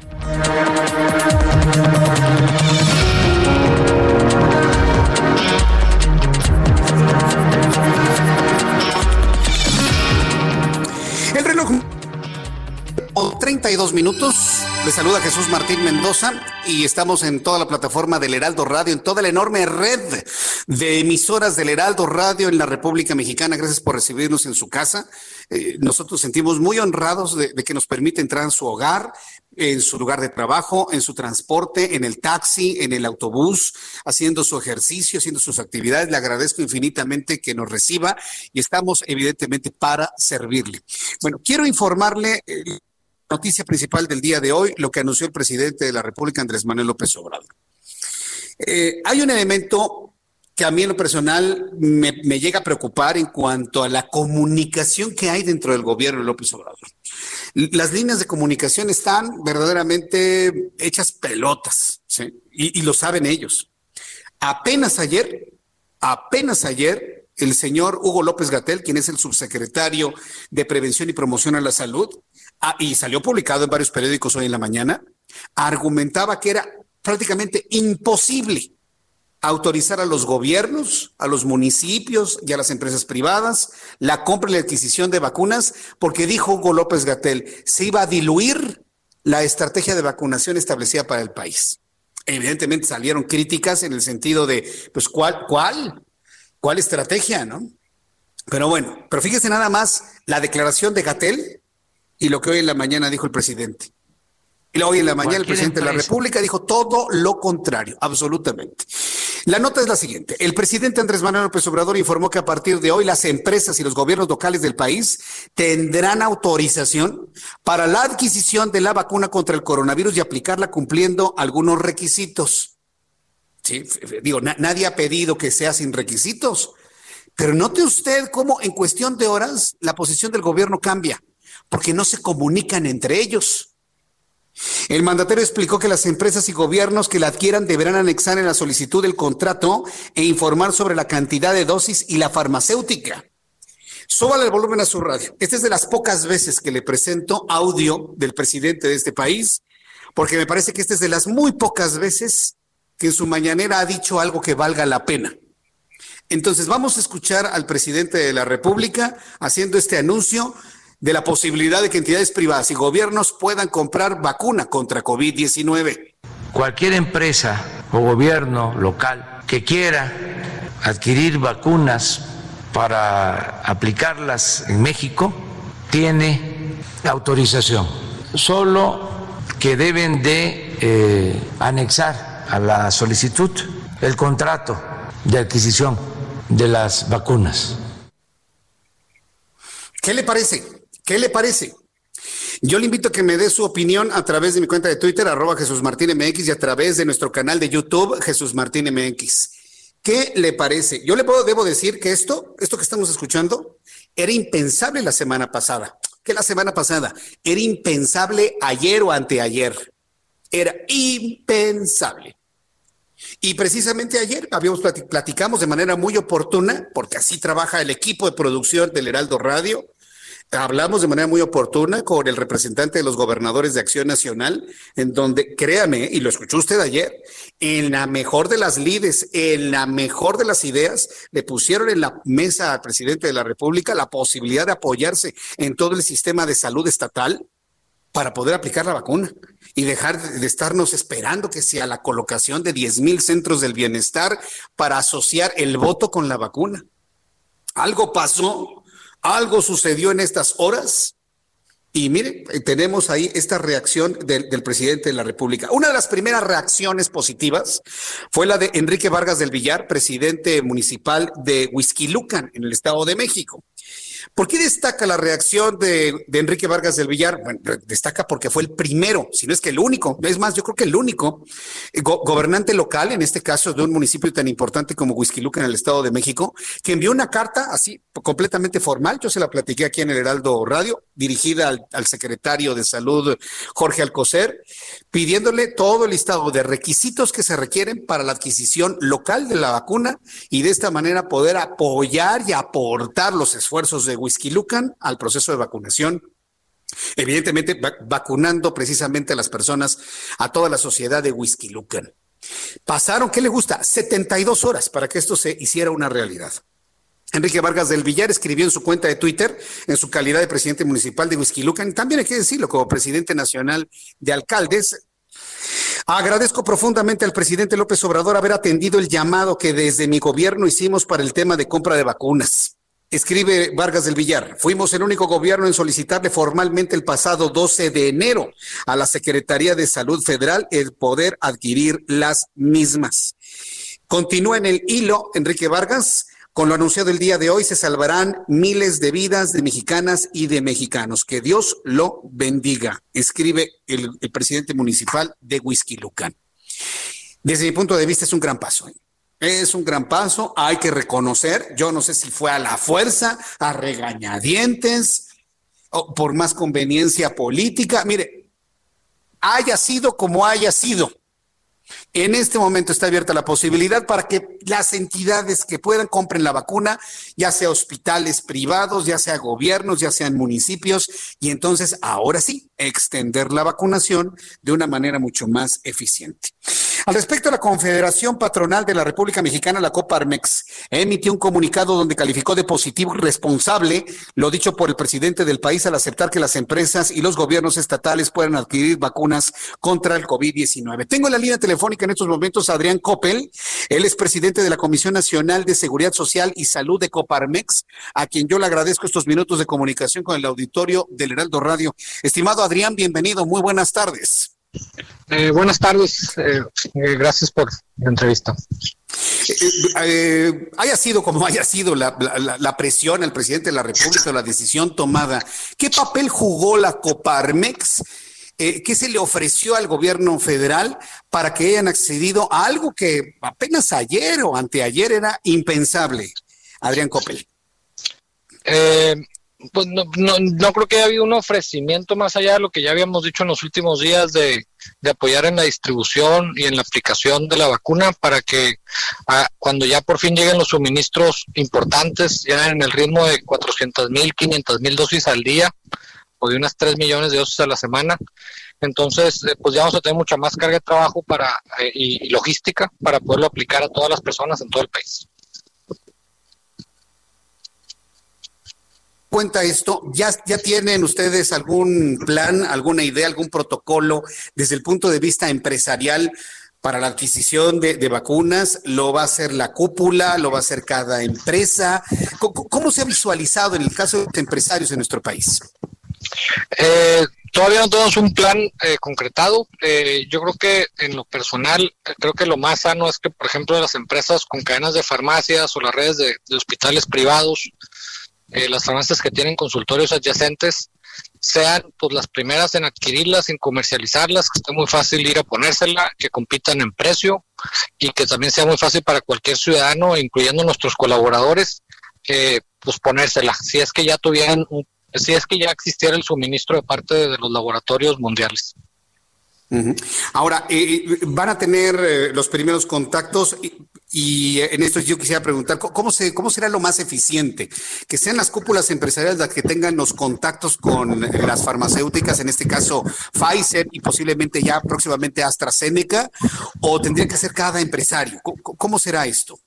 32 minutos. Le saluda Jesús Martín Mendoza y estamos en toda la plataforma del Heraldo Radio, en toda la enorme red de emisoras del Heraldo Radio en la República Mexicana. Gracias por recibirnos en su casa. Eh, nosotros sentimos muy honrados de, que nos permite entrar en su hogar, en su lugar de trabajo, en su transporte, en el taxi, en el autobús, haciendo su ejercicio, haciendo sus actividades. Le agradezco infinitamente que nos reciba y estamos evidentemente para servirle. Bueno, quiero informarle. Eh, noticia principal del día de hoy, lo que anunció el presidente de la República, Andrés Manuel López Obrador. Eh, hay un elemento que a mí en lo personal me, llega a preocupar en cuanto a la comunicación que hay dentro del gobierno de López Obrador. Las líneas de comunicación están verdaderamente hechas pelotas, y, y lo saben ellos. Apenas ayer, apenas ayer, el señor Hugo López Gatel, quien es el subsecretario de Prevención y Promoción a la Salud, y salió publicado en varios periódicos hoy en la mañana, argumentaba que era prácticamente imposible autorizar a los gobiernos, a los municipios y a las empresas privadas la compra y la adquisición de vacunas, porque dijo Hugo López Gatel, se iba a diluir la estrategia de vacunación establecida para el país. Evidentemente salieron críticas en el sentido de, pues, ¿cuál, cuál, cuál estrategia, no? Pero bueno, pero fíjese nada más la declaración de Gatel y lo que hoy en la mañana dijo el presidente. Y hoy en la mañana el presidente de la República dijo todo lo contrario, absolutamente. La nota es la siguiente. El presidente Andrés Manuel López Obrador informó que a partir de hoy las empresas y los gobiernos locales del país tendrán autorización para la adquisición de la vacuna contra el coronavirus y aplicarla cumpliendo algunos requisitos. Sí, digo, nadie ha pedido que sea sin requisitos, pero note usted cómo en cuestión de horas la posición del gobierno cambia, porque no se comunican entre ellos. El mandatario explicó que las empresas y gobiernos que la adquieran deberán anexar en la solicitud del contrato e informar sobre la cantidad de dosis y la farmacéutica. Súbale el volumen a su radio. Esta es de las pocas veces que le presento audio del presidente de este país, porque me parece que esta es de las muy pocas veces que en su mañanera ha dicho algo que valga la pena. Entonces vamos a escuchar al presidente de la República haciendo este anuncio de la posibilidad de que entidades privadas y gobiernos puedan comprar vacuna contra COVID-19. Cualquier empresa o gobierno local que quiera adquirir vacunas para aplicarlas en México tiene autorización, solo que deben de eh, anexar a la solicitud el contrato de adquisición de las vacunas. ¿Qué le parece? ¿Qué le parece? Yo le invito a que me dé su opinión a través de mi cuenta de Twitter, arroba Jesús Martín MX, y a través de nuestro canal de YouTube, Jesús Martín MX. ¿Qué le parece? Yo le puedo, debo decir que esto, esto que estamos escuchando, era impensable la semana pasada. ¿Qué la semana pasada? Era impensable ayer o anteayer. Era impensable. Y precisamente ayer habíamos platicamos de manera muy oportuna, porque así trabaja el equipo de producción del Heraldo Radio, Hablamos de manera muy oportuna con el representante de los gobernadores de Acción Nacional, en donde, créame, y lo escuchó usted ayer, en la mejor de las lides, en la mejor de las ideas, le pusieron en la mesa al presidente de la República la posibilidad de apoyarse en todo el sistema de salud estatal para poder aplicar la vacuna y dejar de estarnos esperando que sea la colocación de 10 mil centros del bienestar para asociar el voto con la vacuna. Algo pasó algo sucedió en estas horas y mire, tenemos ahí esta reacción del, presidente de la República. Una de las primeras reacciones positivas fue la de Enrique Vargas del Villar, presidente municipal de Huizquilucan, en el Estado de México. ¿Por qué destaca la reacción de, Enrique Vargas del Villar? Bueno, destaca porque fue el primero, si no es que el único, es más, yo creo que el único eh, gobernante local, en este caso de un municipio tan importante como Huizquiluca en el Estado de México, que envió una carta así completamente formal, yo se la platiqué aquí en el Heraldo Radio, dirigida al, al secretario de Salud, Jorge Alcocer, pidiéndole todo el listado de requisitos que se requieren para la adquisición local de la vacuna y de esta manera poder apoyar y aportar los esfuerzos de Whisky Lucan al proceso de vacunación evidentemente vacunando precisamente a las personas, a toda la sociedad de Whisky Lucan. Pasaron, ¿qué le gusta? 72 horas para que esto se hiciera una realidad. Enrique Vargas del Villar escribió en su cuenta de Twitter, en su calidad de presidente municipal de Lucan, y también hay que decirlo, como presidente nacional de alcaldes, Agradezco profundamente al presidente López Obrador haber atendido el llamado que desde mi gobierno hicimos para el tema de compra de vacunas. Escribe Vargas del Villar, fuimos el único gobierno en solicitarle formalmente el pasado 12 de enero a la Secretaría de Salud Federal el poder adquirir las mismas. Continúa en el hilo Enrique Vargas, con lo anunciado el día de hoy se salvarán miles de vidas de mexicanas y de mexicanos. Que Dios lo bendiga, escribe el, presidente municipal de Lucan. Desde mi punto de vista es un gran paso. Es un gran paso, hay que reconocer, yo no sé si fue a la fuerza, a regañadientes, o por más conveniencia política. Mire, haya sido como haya sido, en este momento está abierta la posibilidad para que las entidades que puedan compren la vacuna, ya sea hospitales privados, ya sea gobiernos, ya sean municipios, y entonces ahora sí, extender la vacunación de una manera mucho más eficiente. Al respecto, la Confederación Patronal de la República Mexicana, la Coparmex, emitió un comunicado donde calificó de positivo y responsable lo dicho por el presidente del país al aceptar que las empresas y los gobiernos estatales puedan adquirir vacunas contra el COVID-19. Tengo en la línea telefónica en estos momentos a Adrián Coppel, él es presidente de la Comisión Nacional de Seguridad Social y Salud de Coparmex, a quien yo le agradezco estos minutos de comunicación con el auditorio del Heraldo Radio. Estimado Adrián, bienvenido, muy buenas tardes. Eh, buenas tardes, eh, eh, gracias por la entrevista. haya sido como haya sido la, la, presión al presidente de la República, la decisión tomada, ¿qué papel jugó la Coparmex? ¿Qué se le ofreció al gobierno federal para que hayan accedido a algo que apenas ayer o anteayer era impensable? Adrián Coppel. Pues no, no, no, creo que haya habido un ofrecimiento más allá de lo que ya habíamos dicho en los últimos días de, de apoyar en la distribución y en la aplicación de la vacuna para que cuando ya por fin lleguen los suministros importantes, ya en el ritmo de 400 mil, 500 mil dosis al día o de unas 3 millones de dosis a la semana, entonces eh, pues ya vamos a tener mucha más carga de trabajo para, eh, y logística para poderlo aplicar a todas las personas en todo el país. Cuenta esto, ¿ya, ¿ya tienen ustedes algún plan, alguna idea, algún protocolo desde el punto de vista empresarial para la adquisición de, vacunas? ¿Lo va a hacer la cúpula? ¿Lo va a hacer cada empresa? ¿Cómo, se ha visualizado en el caso de los empresarios en nuestro país? Eh, todavía no tenemos un plan eh, concretado. Eh, yo creo que en lo personal, creo que lo más sano es que, por ejemplo, las empresas con cadenas de farmacias o las redes de, de hospitales privados eh, las farmacias que tienen consultorios adyacentes sean pues las primeras en adquirirlas, en comercializarlas, que esté muy fácil ir a ponérsela, que compitan en precio y que también sea muy fácil para cualquier ciudadano, incluyendo nuestros colaboradores, eh, pues ponérsela. Si es que ya tuvieran, si es que ya existiera el suministro de parte de los laboratorios mundiales. Ahora, eh, eh, van a tener los primeros contactos y, en esto yo quisiera preguntar, ¿cómo, se, ¿cómo será lo más eficiente? ¿Que sean las cúpulas empresariales las que tengan los contactos con las farmacéuticas, en este caso Pfizer y posiblemente ya próximamente AstraZeneca? ¿O tendría que ser cada empresario? ¿Cómo, será esto?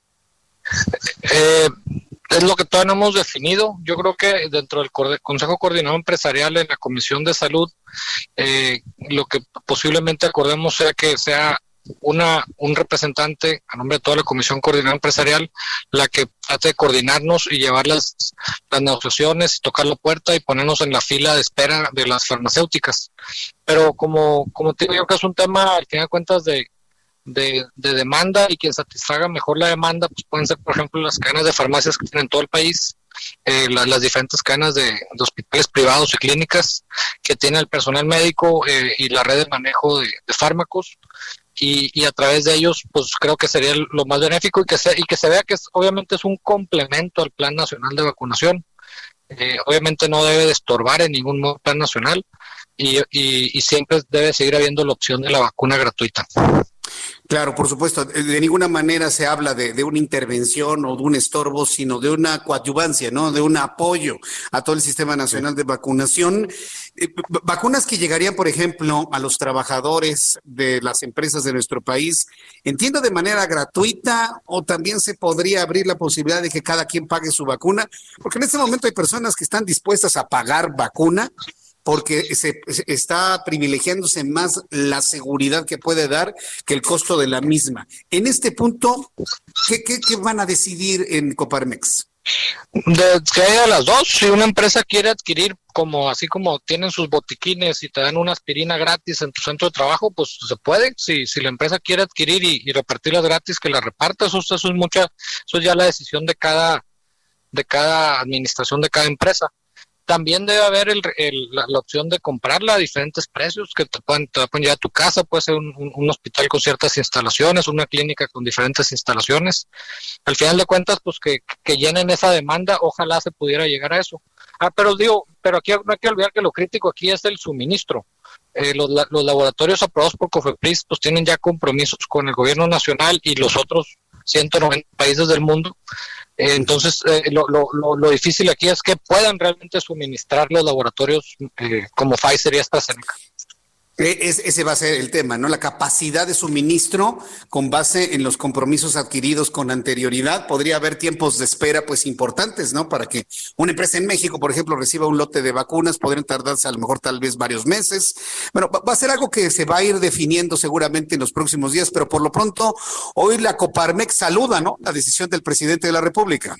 es lo que todavía no hemos definido. Yo creo que dentro del Consejo Coordinador Empresarial en la Comisión de Salud, eh, lo que posiblemente acordemos sea que sea una un representante a nombre de toda la Comisión Coordinadora Empresarial la que trate de coordinarnos y llevar las, las negociaciones y tocar la puerta y ponernos en la fila de espera de las farmacéuticas. Pero como, como te digo que es un tema, al final de cuentas, de, de, demanda y quien satisfaga mejor la demanda, pues pueden ser, por ejemplo, las cadenas de farmacias que tienen en todo el país, eh, las diferentes cadenas de, hospitales privados y clínicas que tienen el personal médico eh, y la red de manejo de, fármacos. Y, a través de ellos, pues creo que sería lo más benéfico y que se, y que se vea que es, obviamente es un complemento al Plan Nacional de Vacunación. Eh, obviamente no debe de estorbar en ningún modo plan nacional y, y siempre debe seguir habiendo la opción de la vacuna gratuita. Claro, por supuesto. De ninguna manera se habla de, una intervención o de un estorbo, sino de una coadyuvancia, ¿no? De un apoyo a todo el sistema nacional de vacunación. Eh, vacunas que llegarían, por ejemplo, a los trabajadores de las empresas de nuestro país, entiendo de manera gratuita o también se podría abrir la posibilidad de que cada quien pague su vacuna, porque en este momento hay personas que están dispuestas a pagar vacuna porque se, está privilegiándose más la seguridad que puede dar que el costo de la misma. En este punto, ¿qué, van a decidir en Coparmex? De, que haya las dos. Si una empresa quiere adquirir, como así como tienen sus botiquines y te dan una aspirina gratis en tu centro de trabajo, pues se puede. Si, si la empresa quiere adquirir y, repartirlas gratis, que la reparta. Eso, eso es mucha, eso es ya la decisión de cada, de cada administración de cada empresa. También debe haber el, la, opción de comprarla a diferentes precios que te pueden, te llevar a tu casa, puede ser un, hospital con ciertas instalaciones, una clínica con diferentes instalaciones. Al final de cuentas, pues que, llenen esa demanda, ojalá se pudiera llegar a eso. Ah, pero digo, pero aquí no hay que olvidar que lo crítico aquí es el suministro. Eh, los, los laboratorios aprobados por COFEPRIS pues tienen ya compromisos con el gobierno nacional y los otros 190 países del mundo entonces, eh, lo, lo, lo, difícil aquí es que puedan realmente suministrar los laboratorios eh, como Pfizer y AstraZeneca. E, ese va a ser el tema, ¿no? La capacidad de suministro con base en los compromisos adquiridos con anterioridad. Podría haber tiempos de espera, pues, importantes, ¿no? Para que una empresa en México, por ejemplo, reciba un lote de vacunas, podrían tardarse a lo mejor tal vez varios meses. Bueno, va a ser algo que se va a ir definiendo seguramente en los próximos días, pero por lo pronto, hoy la Coparmex saluda, ¿no? La decisión del presidente de la República.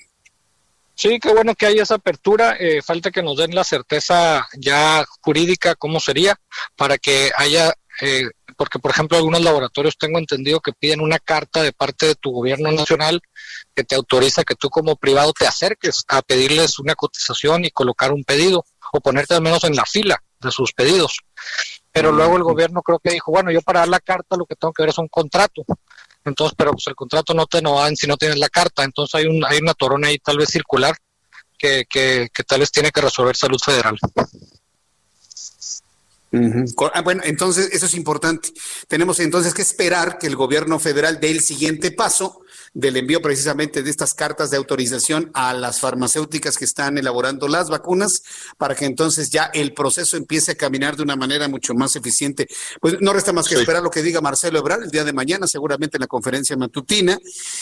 Sí, qué bueno que haya esa apertura. Eh, falta que nos den la certeza ya jurídica cómo sería para que haya, eh, porque por ejemplo algunos laboratorios tengo entendido que piden una carta de parte de tu gobierno nacional que te autoriza que tú como privado te acerques a pedirles una cotización y colocar un pedido o ponerte al menos en la fila de sus pedidos. Pero luego el gobierno creo que dijo, bueno, yo para dar la carta lo que tengo que ver es un contrato. Entonces, pero pues el contrato no te no dan si no tienes la carta. Entonces hay, un, hay una torona ahí tal vez circular que, que, que tal vez tiene que resolver salud federal. Ah, bueno, entonces eso es importante. Tenemos entonces que esperar que el gobierno federal dé el siguiente paso del envío precisamente de estas cartas de autorización a las farmacéuticas que están elaborando las vacunas para que entonces ya el proceso empiece a caminar de una manera mucho más eficiente. Pues no resta más que esperar lo que diga Marcelo Ebrard el día de mañana, seguramente en la conferencia matutina.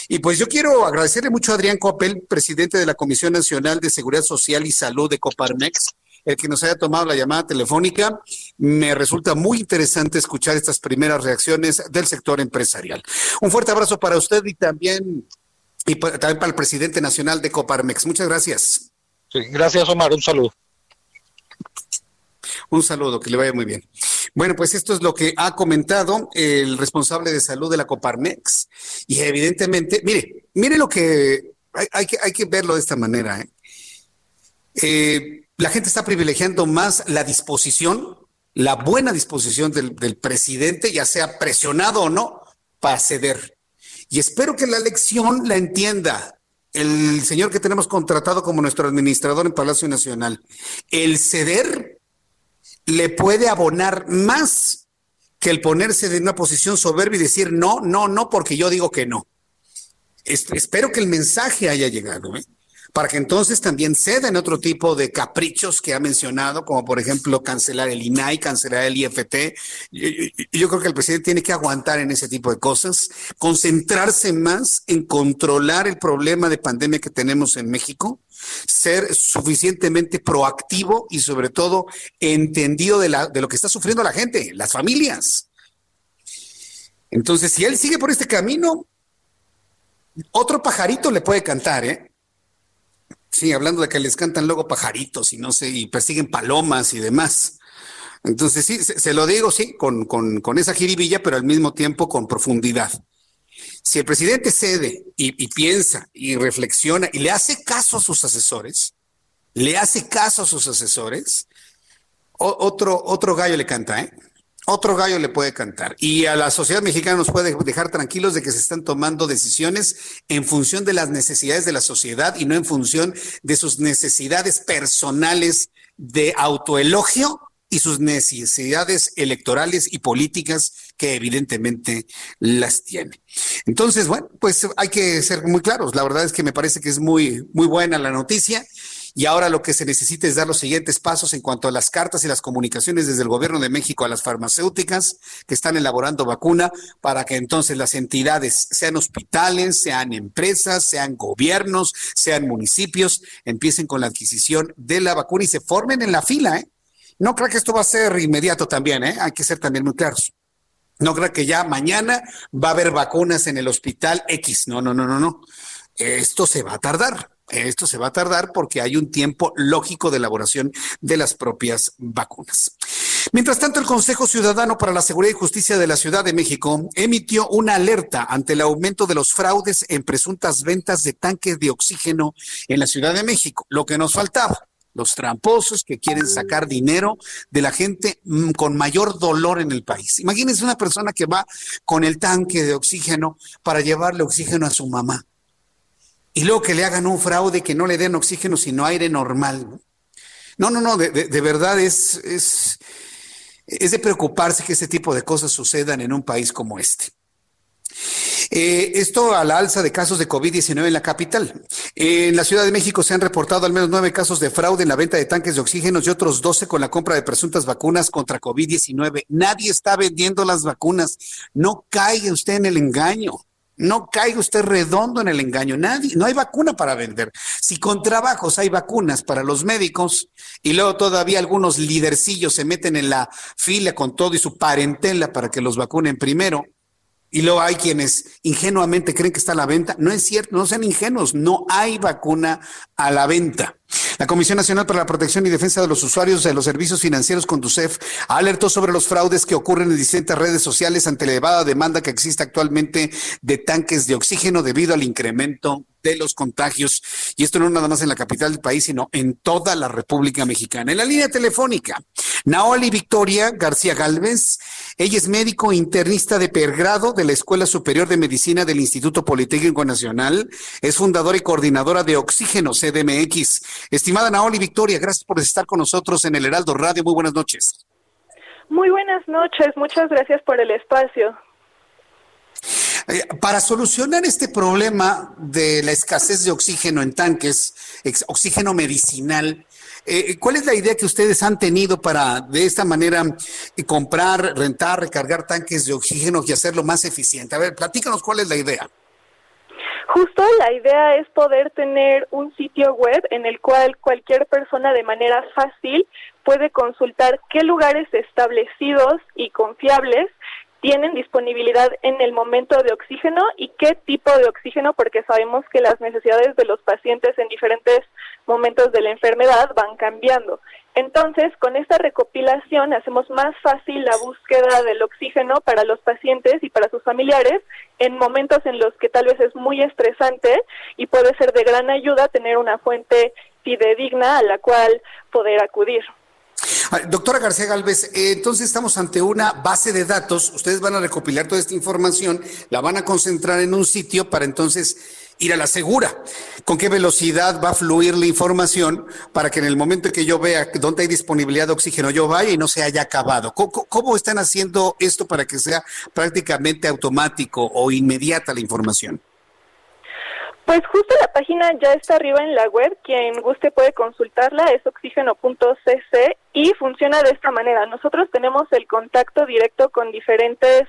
Y pues yo quiero agradecerle mucho a Adrián Coppel, presidente de la Comisión Nacional de Seguridad Social y Salud de Coparmex el que nos haya tomado la llamada telefónica. Me resulta muy interesante escuchar estas primeras reacciones del sector empresarial. Un fuerte abrazo para usted y también, y también para el presidente nacional de Coparmex. Muchas gracias. gracias, Omar. Un saludo. Un saludo, que le vaya muy bien. Bueno, pues esto es lo que ha comentado el responsable de salud de la Coparmex. Y evidentemente, mire, mire lo que hay, que, hay que verlo de esta manera. ¿eh? eh la gente está privilegiando más la disposición, la buena disposición del, presidente, ya sea presionado o no, para ceder. Y espero que la lección la entienda el señor que tenemos contratado como nuestro administrador en Palacio Nacional. El ceder le puede abonar más que el ponerse en una posición soberbia y decir no, no, no, porque yo digo que no. espero que el mensaje haya llegado. ¿eh? Para que entonces también ceda en otro tipo de caprichos que ha mencionado, como por ejemplo cancelar el INAI, cancelar el IFT. Yo, creo que el presidente tiene que aguantar en ese tipo de cosas, concentrarse más en controlar el problema de pandemia que tenemos en México, ser suficientemente proactivo y sobre todo entendido de, de lo que está sufriendo la gente, las familias. Entonces, si él sigue por este camino, otro pajarito le puede cantar, ¿eh? Sí, hablando de que les cantan luego pajaritos y no sé, y persiguen palomas y demás. Entonces, sí, se, lo digo, sí, con, con, con, esa jiribilla, pero al mismo tiempo con profundidad. Si el presidente cede y, y, piensa y reflexiona y le hace caso a sus asesores, le hace caso a sus asesores, otro, otro gallo le canta, ¿eh? Otro gallo le puede cantar. Y a la sociedad mexicana nos puede dejar tranquilos de que se están tomando decisiones en función de las necesidades de la sociedad y no en función de sus necesidades personales de autoelogio y sus necesidades electorales y políticas que evidentemente las tiene. Entonces, bueno, pues hay que ser muy claros. La verdad es que me parece que es muy, muy buena la noticia y ahora lo que se necesita es dar los siguientes pasos en cuanto a las cartas y las comunicaciones desde el gobierno de México a las farmacéuticas que están elaborando vacuna para que entonces las entidades, sean hospitales, sean empresas, sean gobiernos, sean municipios, empiecen con la adquisición de la vacuna y se formen en la fila. ¿eh? No creo que esto va a ser inmediato también, ¿eh? hay que ser también muy claros. No creo que ya mañana va a haber vacunas en el hospital X. No, no, no, no, no. Esto se va a tardar. Esto se va a tardar porque hay un tiempo lógico de elaboración de las propias vacunas. Mientras tanto, el Consejo Ciudadano para la Seguridad y Justicia de la Ciudad de México emitió una alerta ante el aumento de los fraudes en presuntas ventas de tanques de oxígeno en la Ciudad de México, lo que nos faltaba los tramposos que quieren sacar dinero de la gente mm, con mayor dolor en el país. Imagínense una persona que va con el tanque de oxígeno para llevarle oxígeno a su mamá y luego que le hagan un fraude que no le den oxígeno sino aire normal. No, no, no, de, verdad es, es, es de preocuparse que este tipo de cosas sucedan en un país como este. Eh, esto a la alza de casos de COVID-19 en la capital. En la Ciudad de México se han reportado al menos nueve casos de fraude en la venta de tanques de oxígeno y otros doce con la compra de presuntas vacunas contra COVID-19. Nadie está vendiendo las vacunas. No caiga usted en el engaño. No caiga usted redondo en el engaño. Nadie, no hay vacuna para vender. Si con trabajos hay vacunas para los médicos y luego todavía algunos lidercillos se meten en la fila con todo y su parentela para que los vacunen primero, y luego hay quienes ingenuamente creen que está a la venta. No es cierto, no sean ingenuos, no hay vacuna a la venta. La Comisión Nacional para la Protección y Defensa de los Usuarios de los Servicios Financieros, Conducef, alertó sobre los fraudes que ocurren en distintas redes sociales ante la elevada demanda que existe actualmente de tanques de oxígeno debido al incremento de los contagios. Y esto no nada más en la capital del país, sino en toda la República Mexicana. En la línea telefónica, Naoli Victoria García Galvez. Ella es médico internista de pergrado de la Escuela Superior de Medicina del Instituto Politécnico Nacional. Es fundadora y coordinadora de Oxígeno CDMX. Estimada Naoli Victoria, gracias por estar con nosotros en el Heraldo Radio. Muy buenas noches. Muy buenas noches, muchas gracias por el espacio. Eh, para solucionar este problema de la escasez de oxígeno en tanques, oxígeno medicinal, eh, ¿cuál es la idea que ustedes han tenido para de esta manera comprar, rentar, recargar tanques de oxígeno y hacerlo más eficiente? A ver, platícanos cuál es la idea. Justo la idea es poder tener un sitio web en el cual cualquier persona de manera fácil puede consultar qué lugares establecidos y confiables tienen disponibilidad en el momento de oxígeno y qué tipo de oxígeno, porque sabemos que las necesidades de los pacientes en diferentes momentos de la enfermedad van cambiando. Entonces, con esta recopilación hacemos más fácil la búsqueda del oxígeno para los pacientes y para sus familiares en momentos en los que tal vez es muy estresante y puede ser de gran ayuda tener una fuente fidedigna a la cual poder acudir. Doctora García Galvez, eh, entonces estamos ante una base de datos, ustedes van a recopilar toda esta información, la van a concentrar en un sitio para entonces ir a la segura. ¿Con qué velocidad va a fluir la información para que en el momento que yo vea dónde hay disponibilidad de oxígeno yo vaya y no se haya acabado? ¿Cómo, están haciendo esto para que sea prácticamente automático o inmediata la información? Pues justo la página ya está arriba en la web, quien guste puede consultarla, es oxígeno.cc y funciona de esta manera. Nosotros tenemos el contacto directo con diferentes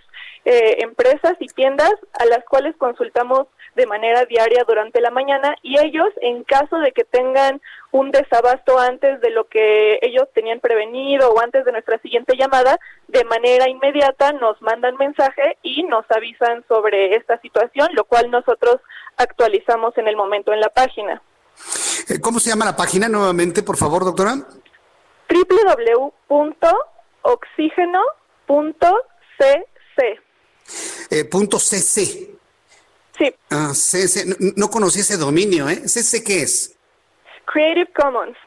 eh, empresas y tiendas a las cuales consultamos de manera diaria durante la mañana y ellos en caso de que tengan un desabasto antes de lo que ellos tenían prevenido o antes de nuestra siguiente llamada, de manera inmediata nos mandan mensaje y nos avisan sobre esta situación, lo cual nosotros actualizamos en el momento en la página. Eh, ¿Cómo se llama la página nuevamente, por favor, doctora? www.oxígeno.cc. Eh, punto .cc. Sí. Ah, CC. No, no conocí ese dominio, ¿eh? ¿CC qué es? Creative Commons.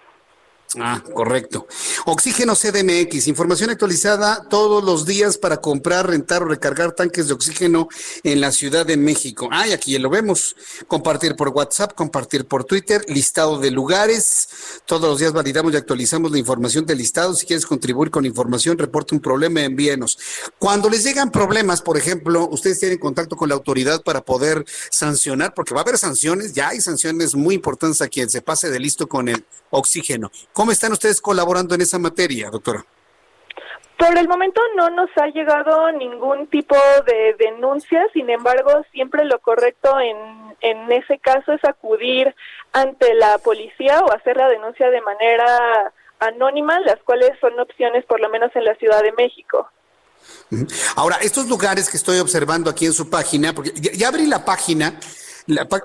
Ah, correcto. Oxígeno CDMX, información actualizada todos los días para comprar, rentar o recargar tanques de oxígeno en la Ciudad de México. Ah, y aquí lo vemos. Compartir por WhatsApp, compartir por Twitter, listado de lugares. Todos los días validamos y actualizamos la información del listado. Si quieres contribuir con información, reporte un problema, envíenos. Cuando les llegan problemas, por ejemplo, ustedes tienen contacto con la autoridad para poder sancionar, porque va a haber sanciones, ya hay sanciones muy importantes a quien se pase de listo con el oxígeno. ¿Cómo están ustedes colaborando en esa materia, doctora? Por el momento no nos ha llegado ningún tipo de denuncia, sin embargo, siempre lo correcto en, en ese caso es acudir ante la policía o hacer la denuncia de manera anónima, las cuales son opciones por lo menos en la Ciudad de México. Ahora, estos lugares que estoy observando aquí en su página, porque ya abrí la página,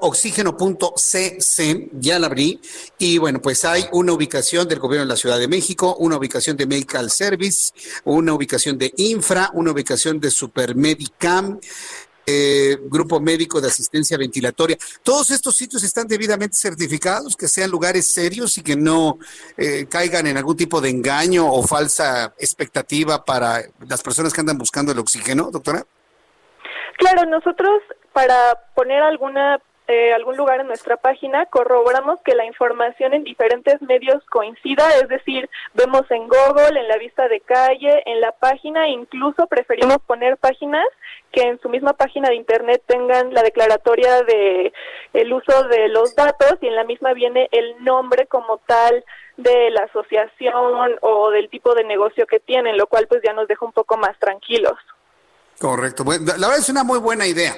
oxígeno.cc, ya la abrí, y bueno, pues hay una ubicación del gobierno de la Ciudad de México, una ubicación de Medical Service, una ubicación de Infra, una ubicación de Supermedicam, eh, Grupo Médico de Asistencia Ventilatoria. Todos estos sitios están debidamente certificados, que sean lugares serios y que no eh, caigan en algún tipo de engaño o falsa expectativa para las personas que andan buscando el oxígeno, doctora. Claro, nosotros para poner alguna eh, algún lugar en nuestra página, corroboramos que la información en diferentes medios coincida, es decir, vemos en Google, en la vista de calle, en la página, incluso preferimos poner páginas que en su misma página de internet tengan la declaratoria de el uso de los datos y en la misma viene el nombre como tal de la asociación o del tipo de negocio que tienen, lo cual pues ya nos deja un poco más tranquilos. Correcto. Bueno, la verdad es una muy buena idea.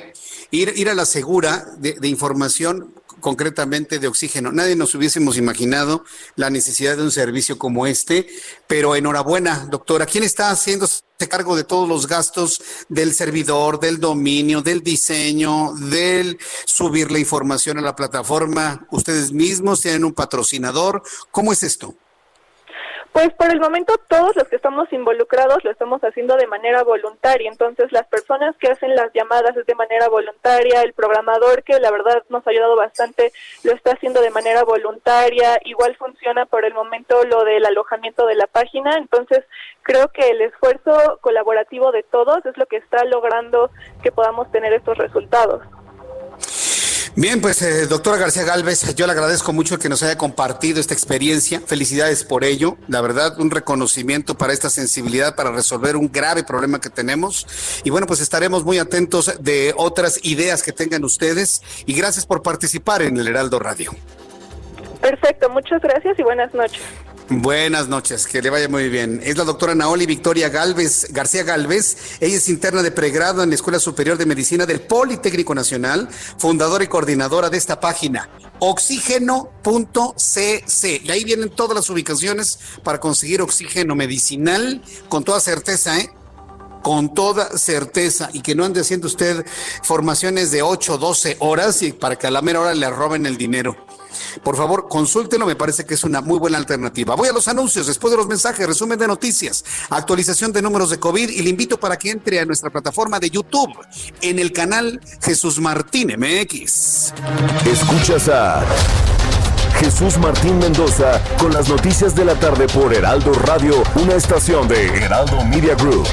Ir, ir a la segura de, de, información concretamente de oxígeno. Nadie nos hubiésemos imaginado la necesidad de un servicio como este, pero enhorabuena, doctora. ¿Quién está haciendo cargo de todos los gastos del servidor, del dominio, del diseño, del subir la información a la plataforma? ¿Ustedes mismos tienen un patrocinador? ¿Cómo es esto? Pues por el momento todos los que estamos involucrados lo estamos haciendo de manera voluntaria, entonces las personas que hacen las llamadas es de manera voluntaria, el programador que la verdad nos ha ayudado bastante lo está haciendo de manera voluntaria, igual funciona por el momento lo del alojamiento de la página, entonces creo que el esfuerzo colaborativo de todos es lo que está logrando que podamos tener estos resultados. Bien, pues eh, doctora García Galvez, yo le agradezco mucho que nos haya compartido esta experiencia. Felicidades por ello. La verdad, un reconocimiento para esta sensibilidad para resolver un grave problema que tenemos. Y bueno, pues estaremos muy atentos de otras ideas que tengan ustedes. Y gracias por participar en el Heraldo Radio. Perfecto, muchas gracias y buenas noches. Buenas noches, que le vaya muy bien. Es la doctora Naoli Victoria Galvez, García Galvez. Ella es interna de pregrado en la Escuela Superior de Medicina del Politécnico Nacional, fundadora y coordinadora de esta página, oxígeno.cc. Y ahí vienen todas las ubicaciones para conseguir oxígeno medicinal con toda certeza, ¿eh? con toda certeza y que no ande haciendo usted formaciones de 8 o 12 horas y para que a la mera hora le roben el dinero. Por favor, consúltenlo, me parece que es una muy buena alternativa. Voy a los anuncios, después de los mensajes, resumen de noticias, actualización de números de COVID y le invito para que entre a nuestra plataforma de YouTube en el canal Jesús Martín MX. Escuchas a Jesús Martín Mendoza con las noticias de la tarde por Heraldo Radio, una estación de Heraldo Media Group.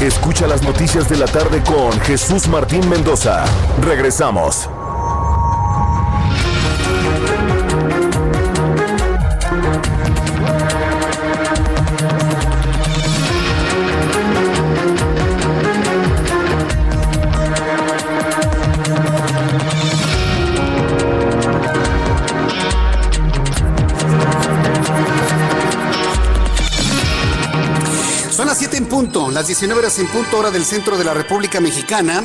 Escucha las noticias de la tarde con Jesús Martín Mendoza. Regresamos. Las 19 horas en punto hora del centro de la República Mexicana.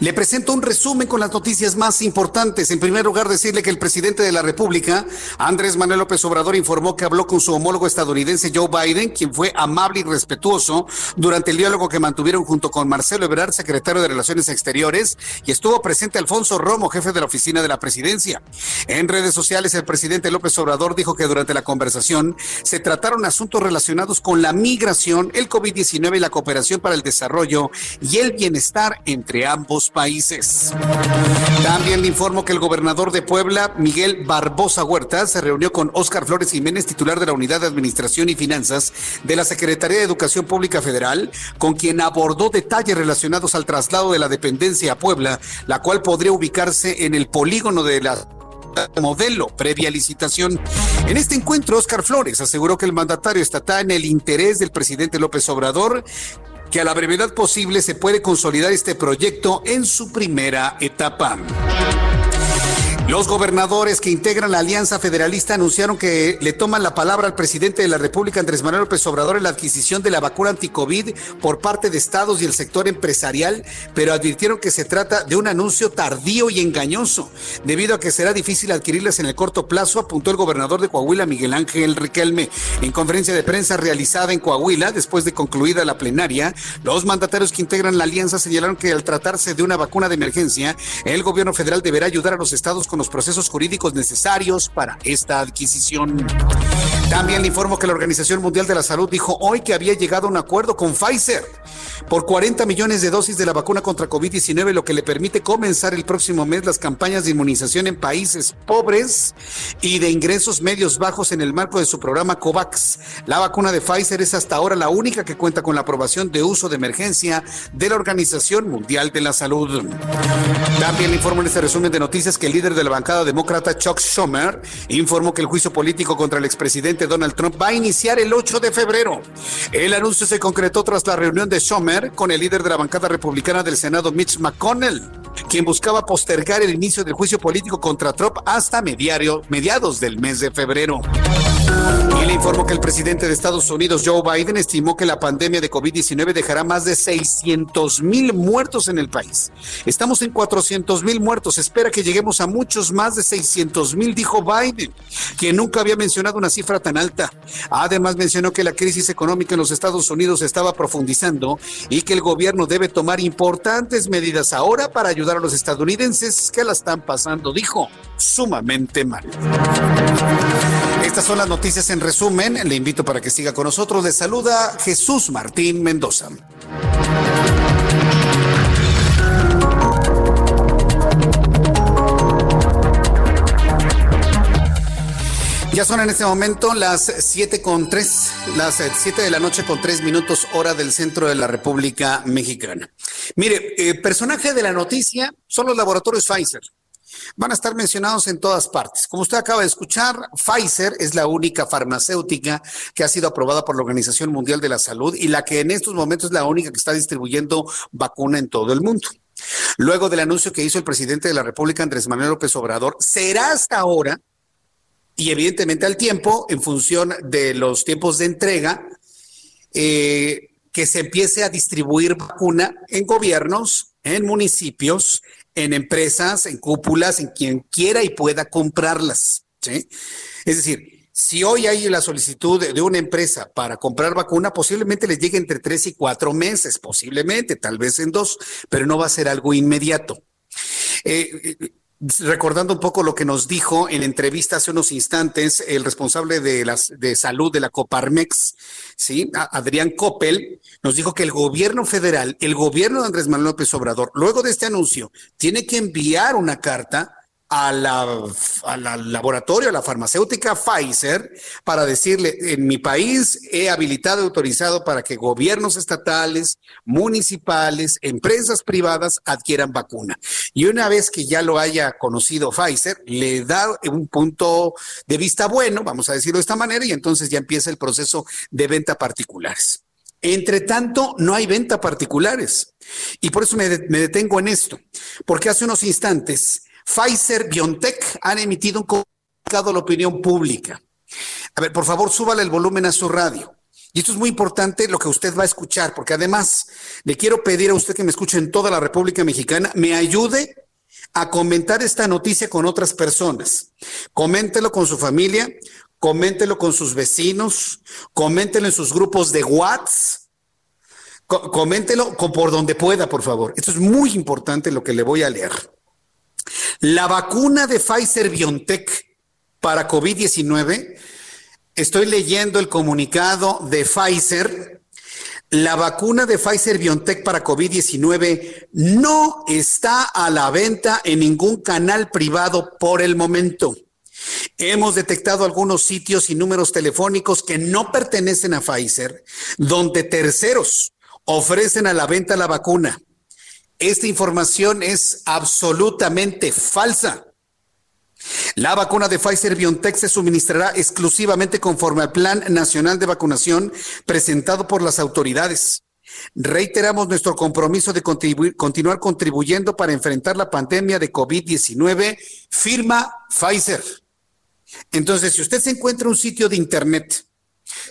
Le presento un resumen con las noticias más importantes. En primer lugar, decirle que el presidente de la República, Andrés Manuel López Obrador, informó que habló con su homólogo estadounidense Joe Biden, quien fue amable y respetuoso durante el diálogo que mantuvieron junto con Marcelo Ebrard, secretario de Relaciones Exteriores, y estuvo presente Alfonso Romo, jefe de la oficina de la presidencia. En redes sociales, el presidente López Obrador dijo que durante la conversación se trataron asuntos relacionados con la migración, el COVID-19 y la cooperación para el desarrollo y el bienestar entre ambos países. También le informo que el gobernador de Puebla, Miguel Barbosa Huerta, se reunió con Óscar Flores Jiménez, titular de la Unidad de Administración y Finanzas de la Secretaría de Educación Pública Federal, con quien abordó detalles relacionados al traslado de la dependencia a Puebla, la cual podría ubicarse en el polígono de la modelo previa licitación. En este encuentro, Oscar Flores aseguró que el mandatario está en el interés del presidente López Obrador que a la brevedad posible se puede consolidar este proyecto en su primera etapa. Los gobernadores que integran la Alianza Federalista anunciaron que le toman la palabra al presidente de la República, Andrés Manuel López Obrador, en la adquisición de la vacuna anticovid por parte de estados y el sector empresarial, pero advirtieron que se trata de un anuncio tardío y engañoso, debido a que será difícil adquirirlas en el corto plazo, apuntó el gobernador de Coahuila, Miguel Ángel Riquelme. En conferencia de prensa realizada en Coahuila, después de concluida la plenaria, los mandatarios que integran la alianza señalaron que al tratarse de una vacuna de emergencia, el gobierno federal deberá ayudar a los estados los procesos jurídicos necesarios para esta adquisición. También le informo que la Organización Mundial de la Salud dijo hoy que había llegado a un acuerdo con Pfizer por 40 millones de dosis de la vacuna contra COVID-19, lo que le permite comenzar el próximo mes las campañas de inmunización en países pobres y de ingresos medios bajos en el marco de su programa COVAX. La vacuna de Pfizer es hasta ahora la única que cuenta con la aprobación de uso de emergencia de la Organización Mundial de la Salud. También le informo en este resumen de noticias que el líder de la bancada demócrata, Chuck Schumer, informó que el juicio político contra el expresidente Donald Trump va a iniciar el 8 de febrero. El anuncio se concretó tras la reunión de Schumer con el líder de la bancada republicana del Senado, Mitch McConnell, quien buscaba postergar el inicio del juicio político contra Trump hasta mediados del mes de febrero. Y le informo que el presidente de Estados Unidos, Joe Biden, estimó que la pandemia de COVID-19 dejará más de 600 mil muertos en el país. Estamos en 400 mil muertos. Espera que lleguemos a muchos más de 600 mil, dijo Biden, que nunca había mencionado una cifra tan alta. Además, mencionó que la crisis económica en los Estados Unidos estaba profundizando y que el gobierno debe tomar importantes medidas ahora para ayudar a los estadounidenses que la están pasando, dijo, sumamente mal. Estas son las noticias en resumen. Le invito para que siga con nosotros. Le saluda Jesús Martín Mendoza. Ya son en este momento las 7 con 3, las 7 de la noche con 3 minutos hora del centro de la República Mexicana. Mire, eh, personaje de la noticia son los laboratorios Pfizer. Van a estar mencionados en todas partes. Como usted acaba de escuchar, Pfizer es la única farmacéutica que ha sido aprobada por la Organización Mundial de la Salud y la que en estos momentos es la única que está distribuyendo vacuna en todo el mundo. Luego del anuncio que hizo el presidente de la República, Andrés Manuel López Obrador, será hasta ahora y evidentemente al tiempo, en función de los tiempos de entrega, eh, que se empiece a distribuir vacuna en gobiernos, en municipios, en empresas, en cúpulas, en quien quiera y pueda comprarlas. Es decir, si hoy hay la solicitud de, una empresa para comprar vacuna, posiblemente les llegue entre tres y cuatro meses, posiblemente, tal vez en dos, pero no va a ser algo inmediato. Eh, recordando un poco lo que nos dijo en entrevista hace unos instantes el responsable de, las, de salud de la Coparmex, ¿sí? Adrián Coppel, nos dijo que el gobierno federal, el gobierno de Andrés Manuel López Obrador, luego de este anuncio, tiene que enviar una carta a la, laboratorio, a la farmacéutica Pfizer, para decirle, en mi país he habilitado y autorizado para que gobiernos estatales, municipales, empresas privadas adquieran vacuna. Y una vez que ya lo haya conocido Pfizer, le da un punto de vista bueno, vamos a decirlo de esta manera, y entonces ya empieza el proceso de venta particulares. Entre tanto, no hay venta particulares. Y por eso me detengo en esto, porque hace unos instantes Pfizer BioNTech han emitido un comunicado a la opinión pública. A ver, por favor, súbale el volumen a su radio. Y esto es muy importante lo que usted va a escuchar, porque además le quiero pedir a usted que me escuche en toda la República Mexicana, me ayude a comentar esta noticia con otras personas. Coméntelo con su familia, coméntelo con sus vecinos, coméntelo en sus grupos de WhatsApp, coméntelo por donde pueda, por favor. Esto es muy importante lo que le voy a leer. La vacuna de Pfizer BioNTech para COVID-19, estoy leyendo el comunicado de Pfizer. La vacuna de Pfizer BioNTech para COVID-19 no está a la venta en ningún canal privado por el momento. Hemos detectado algunos sitios y números telefónicos que no pertenecen a Pfizer, donde terceros ofrecen a la venta la vacuna. Esta información es absolutamente falsa. La vacuna de Pfizer BioNTech se suministrará exclusivamente conforme al Plan Nacional de Vacunación presentado por las autoridades. Reiteramos nuestro compromiso de continuar contribuyendo para enfrentar la pandemia de COVID-19, firma Pfizer. Entonces, si usted se encuentra un sitio de Internet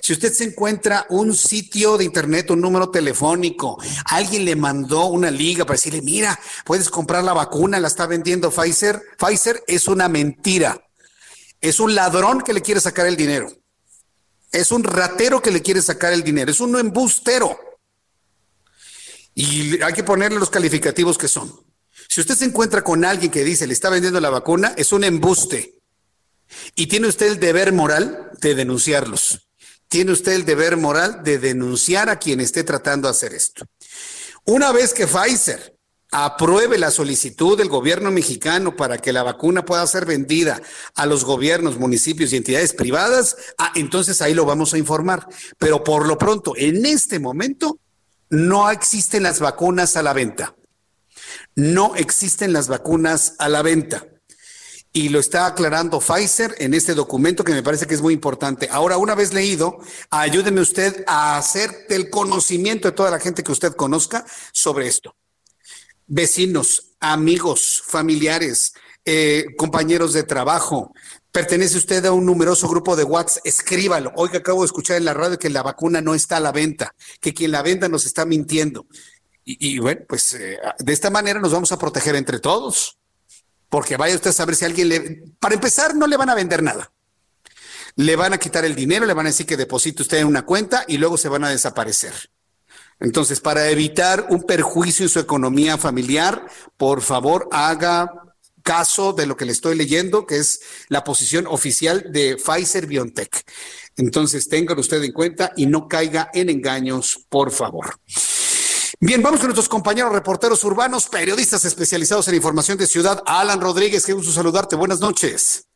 si usted se encuentra un sitio de internet, un número telefónico, alguien le mandó una liga para decirle, mira, puedes comprar la vacuna, la está vendiendo Pfizer. Pfizer es una mentira. Es un ladrón que le quiere sacar el dinero. Es un ratero que le quiere sacar el dinero. Es un embustero. Y hay que ponerle los calificativos que son. Si usted se encuentra con alguien que dice le está vendiendo la vacuna, es un embuste. Y tiene usted el deber moral de denunciarlos. Tiene usted el deber moral de denunciar a quien esté tratando de hacer esto. Una vez que Pfizer apruebe la solicitud del gobierno mexicano para que la vacuna pueda ser vendida a los gobiernos, municipios y entidades privadas, ah, entonces ahí lo vamos a informar. Pero por lo pronto, en este momento, no existen las vacunas a la venta. No existen las vacunas a la venta. Y lo está aclarando Pfizer en este documento que me parece que es muy importante. Ahora, una vez leído, ayúdeme usted a hacer del conocimiento de toda la gente que usted conozca sobre esto vecinos, amigos, familiares, eh, compañeros de trabajo. ¿Pertenece usted a un numeroso grupo de WhatsApp? Escríbalo. Hoy que acabo de escuchar en la radio que la vacuna no está a la venta, que quien la venda nos está mintiendo. Y, bueno, pues eh, de esta manera nos vamos a proteger entre todos. Porque vaya usted a saber si alguien le... Para empezar, no le van a vender nada. Le van a quitar el dinero, le van a decir que deposite usted en una cuenta y luego se van a desaparecer. Entonces, para evitar un perjuicio en su economía familiar, por favor, haga caso de lo que le estoy leyendo, que es la posición oficial de Pfizer BioNTech. Entonces, téngalo usted en cuenta y no caiga en engaños, por favor. Bien, vamos con nuestros compañeros reporteros urbanos, periodistas especializados en información de ciudad. Alan Rodríguez, qué gusto saludarte. Buenas noches.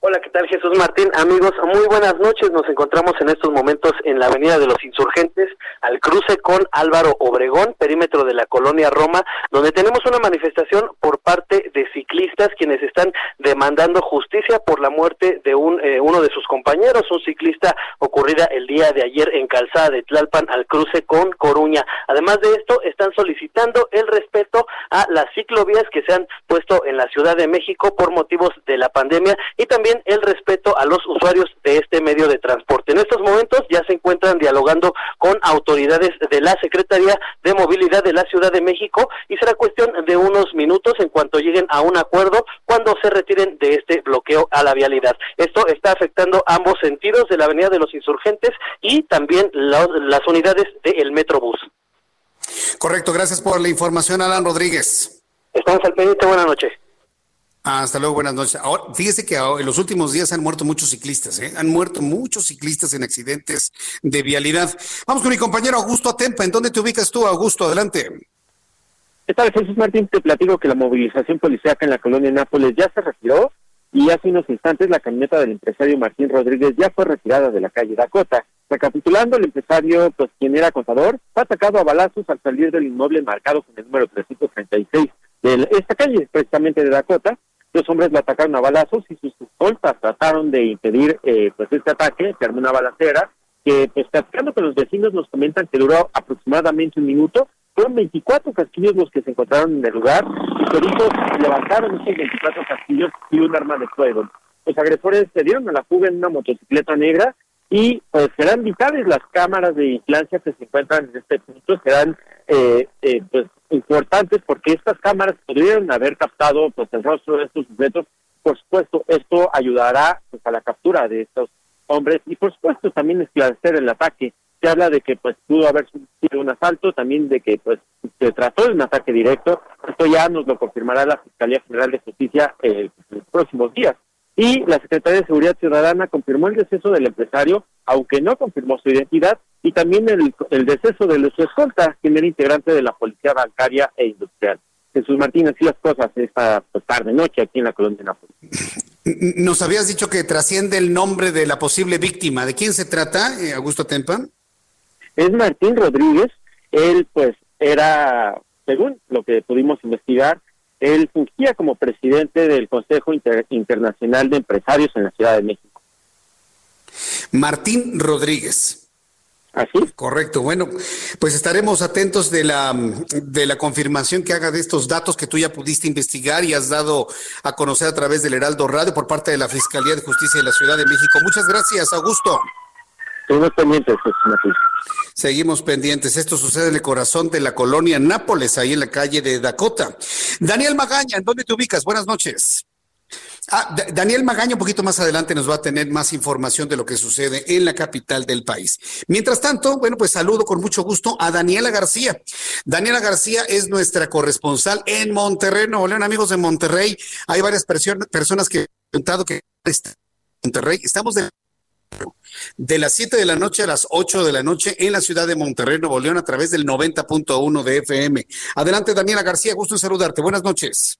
Hola, ¿qué tal Jesús Martín? Amigos, muy buenas noches. Nos encontramos en estos momentos en la Avenida de los Insurgentes, al cruce con Álvaro Obregón, perímetro de la colonia Roma, donde tenemos una manifestación por parte de ciclistas quienes están demandando justicia por la muerte de un, eh, uno de sus compañeros, un ciclista ocurrida el día de ayer en Calzada de Tlalpan al cruce con Coruña. Además de esto, están solicitando el respeto a las ciclovías que se han puesto en la Ciudad de México por motivos de la pandemia y también el respeto a los usuarios de este medio de transporte. En estos momentos ya se encuentran dialogando con autoridades de la Secretaría de Movilidad de la Ciudad de México y será cuestión de unos minutos en cuanto lleguen a un acuerdo cuando se retiren de este bloqueo a la vialidad. Esto está afectando ambos sentidos de la Avenida de los Insurgentes y también las unidades del Metrobús. Correcto, gracias por la información, Alan Rodríguez. Estamos al pendiente, buenas noches. Hasta luego, buenas noches. Ahora, fíjese que en los últimos días han muerto muchos ciclistas, ¿eh? han muerto muchos ciclistas en accidentes de vialidad. Vamos con mi compañero Augusto Atempa. ¿En dónde te ubicas tú, Augusto? Adelante. ¿Qué tal, Jesús Martín? Te platico que la movilización policíaca en la colonia Nápoles ya se retiró y hace unos instantes la camioneta del empresario Martín Rodríguez ya fue retirada de la calle Dakota. Recapitulando, el empresario, pues quien era contador, fue atacado a balazos al salir del inmueble marcado con el número 336 de esta calle, precisamente de Dakota, los hombres le atacaron a balazos y sus escoltas trataron de impedir eh, pues este ataque, se armó una balacera, que pues platicando con los vecinos nos comentan que duró aproximadamente un minuto, fueron 24 casquillos los que se encontraron en el lugar, peritos levantaron esos 24 casquillos y un arma de fuego. Los agresores se dieron a la fuga en una motocicleta negra y pues serán vitales las cámaras de vigilancia que se encuentran en este punto, serán eh, eh, pues importantes porque estas cámaras podrían haber captado pues el rostro de estos sujetos. Por supuesto, esto ayudará pues a la captura de estos hombres y por supuesto también esclarecer el ataque. Se habla de que pues pudo haber sido un asalto, también de que pues se trató de un ataque directo. Esto ya nos lo confirmará la Fiscalía General de Justicia eh, en los próximos días. Y la Secretaría de Seguridad Ciudadana confirmó el deceso del empresario, aunque no confirmó su identidad, y también el, el deceso de su escolta, quien era integrante de la Policía Bancaria e Industrial. Jesús Martín, así las cosas esta pues, tarde, noche, aquí en la colonia de Nápoles. Nos habías dicho que trasciende el nombre de la posible víctima. ¿De quién se trata, eh, Augusto Tempa? Es Martín Rodríguez. Él, pues, era, según lo que pudimos investigar, él fungía como presidente del Consejo Internacional de Empresarios en la Ciudad de México. Martín Rodríguez. Así. Correcto. Bueno, pues estaremos atentos de la, de la confirmación que haga de estos datos que tú ya pudiste investigar y has dado a conocer a través del Heraldo Radio por parte de la Fiscalía de Justicia de la Ciudad de México. Muchas gracias, Augusto. Seguimos pendientes, Seguimos pendientes. Esto sucede en el corazón de la colonia Nápoles, ahí en la calle de Dakota. Daniel Magaña, ¿en dónde te ubicas? Buenas noches. Ah, Daniel Magaña un poquito más adelante nos va a tener más información de lo que sucede en la capital del país. Mientras tanto, bueno, pues saludo con mucho gusto a Daniela García. Daniela García es nuestra corresponsal en Monterrey, Nuevo León, amigos de Monterrey. Hay varias personas que han preguntado que Monterrey. Estamos de de las 7 de la noche a las 8 de la noche en la ciudad de Monterrey, Nuevo León, a través del 90.1 de FM. Adelante, Daniela García, gusto en saludarte. Buenas noches.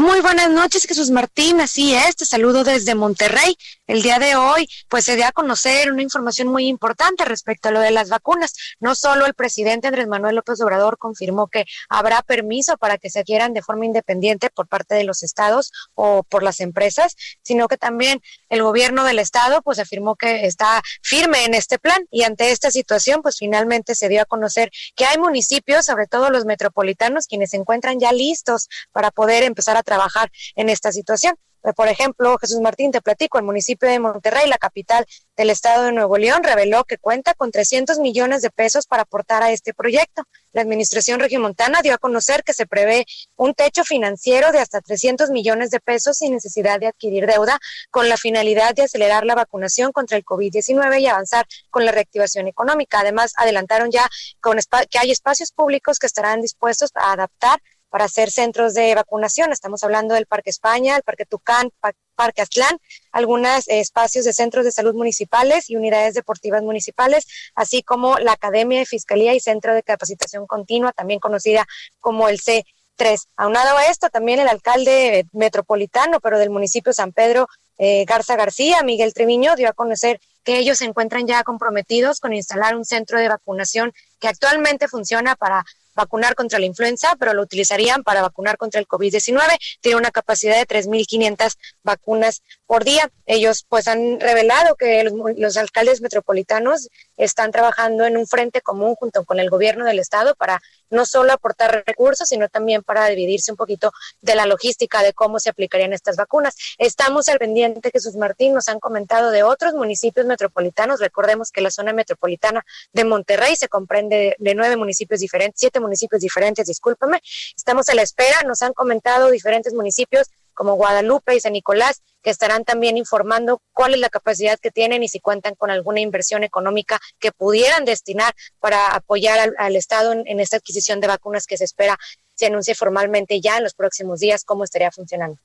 Muy buenas noches, Jesús Martín. Así es, te saludo desde Monterrey. El día de hoy, pues se dio a conocer una información muy importante respecto a lo de las vacunas. No solo el presidente Andrés Manuel López Obrador confirmó que habrá permiso para que se adquieran de forma independiente por parte de los estados o por las empresas, sino que también el gobierno del estado, pues afirmó que está firme en este plan. Y ante esta situación, pues finalmente se dio a conocer que hay municipios, sobre todo los metropolitanos, quienes se encuentran ya listos para poder empezar a trabajar en esta situación. Eh, por ejemplo, Jesús Martín, te platico, el municipio de Monterrey, la capital del estado de Nuevo León, reveló que cuenta con 300 millones de pesos para aportar a este proyecto. La administración regiomontana dio a conocer que se prevé un techo financiero de hasta 300 millones de pesos sin necesidad de adquirir deuda, con la finalidad de acelerar la vacunación contra el COVID-19 y avanzar con la reactivación económica. Además, adelantaron ya con que hay espacios públicos que estarán dispuestos a adaptar para hacer centros de vacunación. Estamos hablando del Parque España, el Parque Tucán, Parque Aztlán, algunos espacios de centros de salud municipales y unidades deportivas municipales, así como la Academia de Fiscalía y Centro de Capacitación Continua, también conocida como el C. 3. Aunado a esto, también el alcalde metropolitano, pero del municipio San Pedro, eh, Garza García, Miguel Treviño, dio a conocer que ellos se encuentran ya comprometidos con instalar un centro de vacunación que actualmente funciona para vacunar contra la influenza, pero lo utilizarían para vacunar contra el COVID-19. Tiene una capacidad de 3.500 vacunas por día. Ellos pues han revelado que los, los, alcaldes metropolitanos están trabajando en un frente común junto con el gobierno del estado para no solo aportar recursos, sino también para dividirse un poquito de la logística de cómo se aplicarían estas vacunas. Estamos al pendiente, Jesús Martín, nos han comentado de otros municipios metropolitanos. Recordemos que la zona metropolitana de Monterrey se comprende de, nueve municipios diferentes, siete municipios diferentes, discúlpame. Estamos a la espera, nos han comentado diferentes municipios como Guadalupe y San Nicolás, que estarán también informando cuál es la capacidad que tienen y si cuentan con alguna inversión económica que pudieran destinar para apoyar al, Estado en, esta adquisición de vacunas que se espera se anuncie formalmente ya en los próximos días cómo estaría funcionando.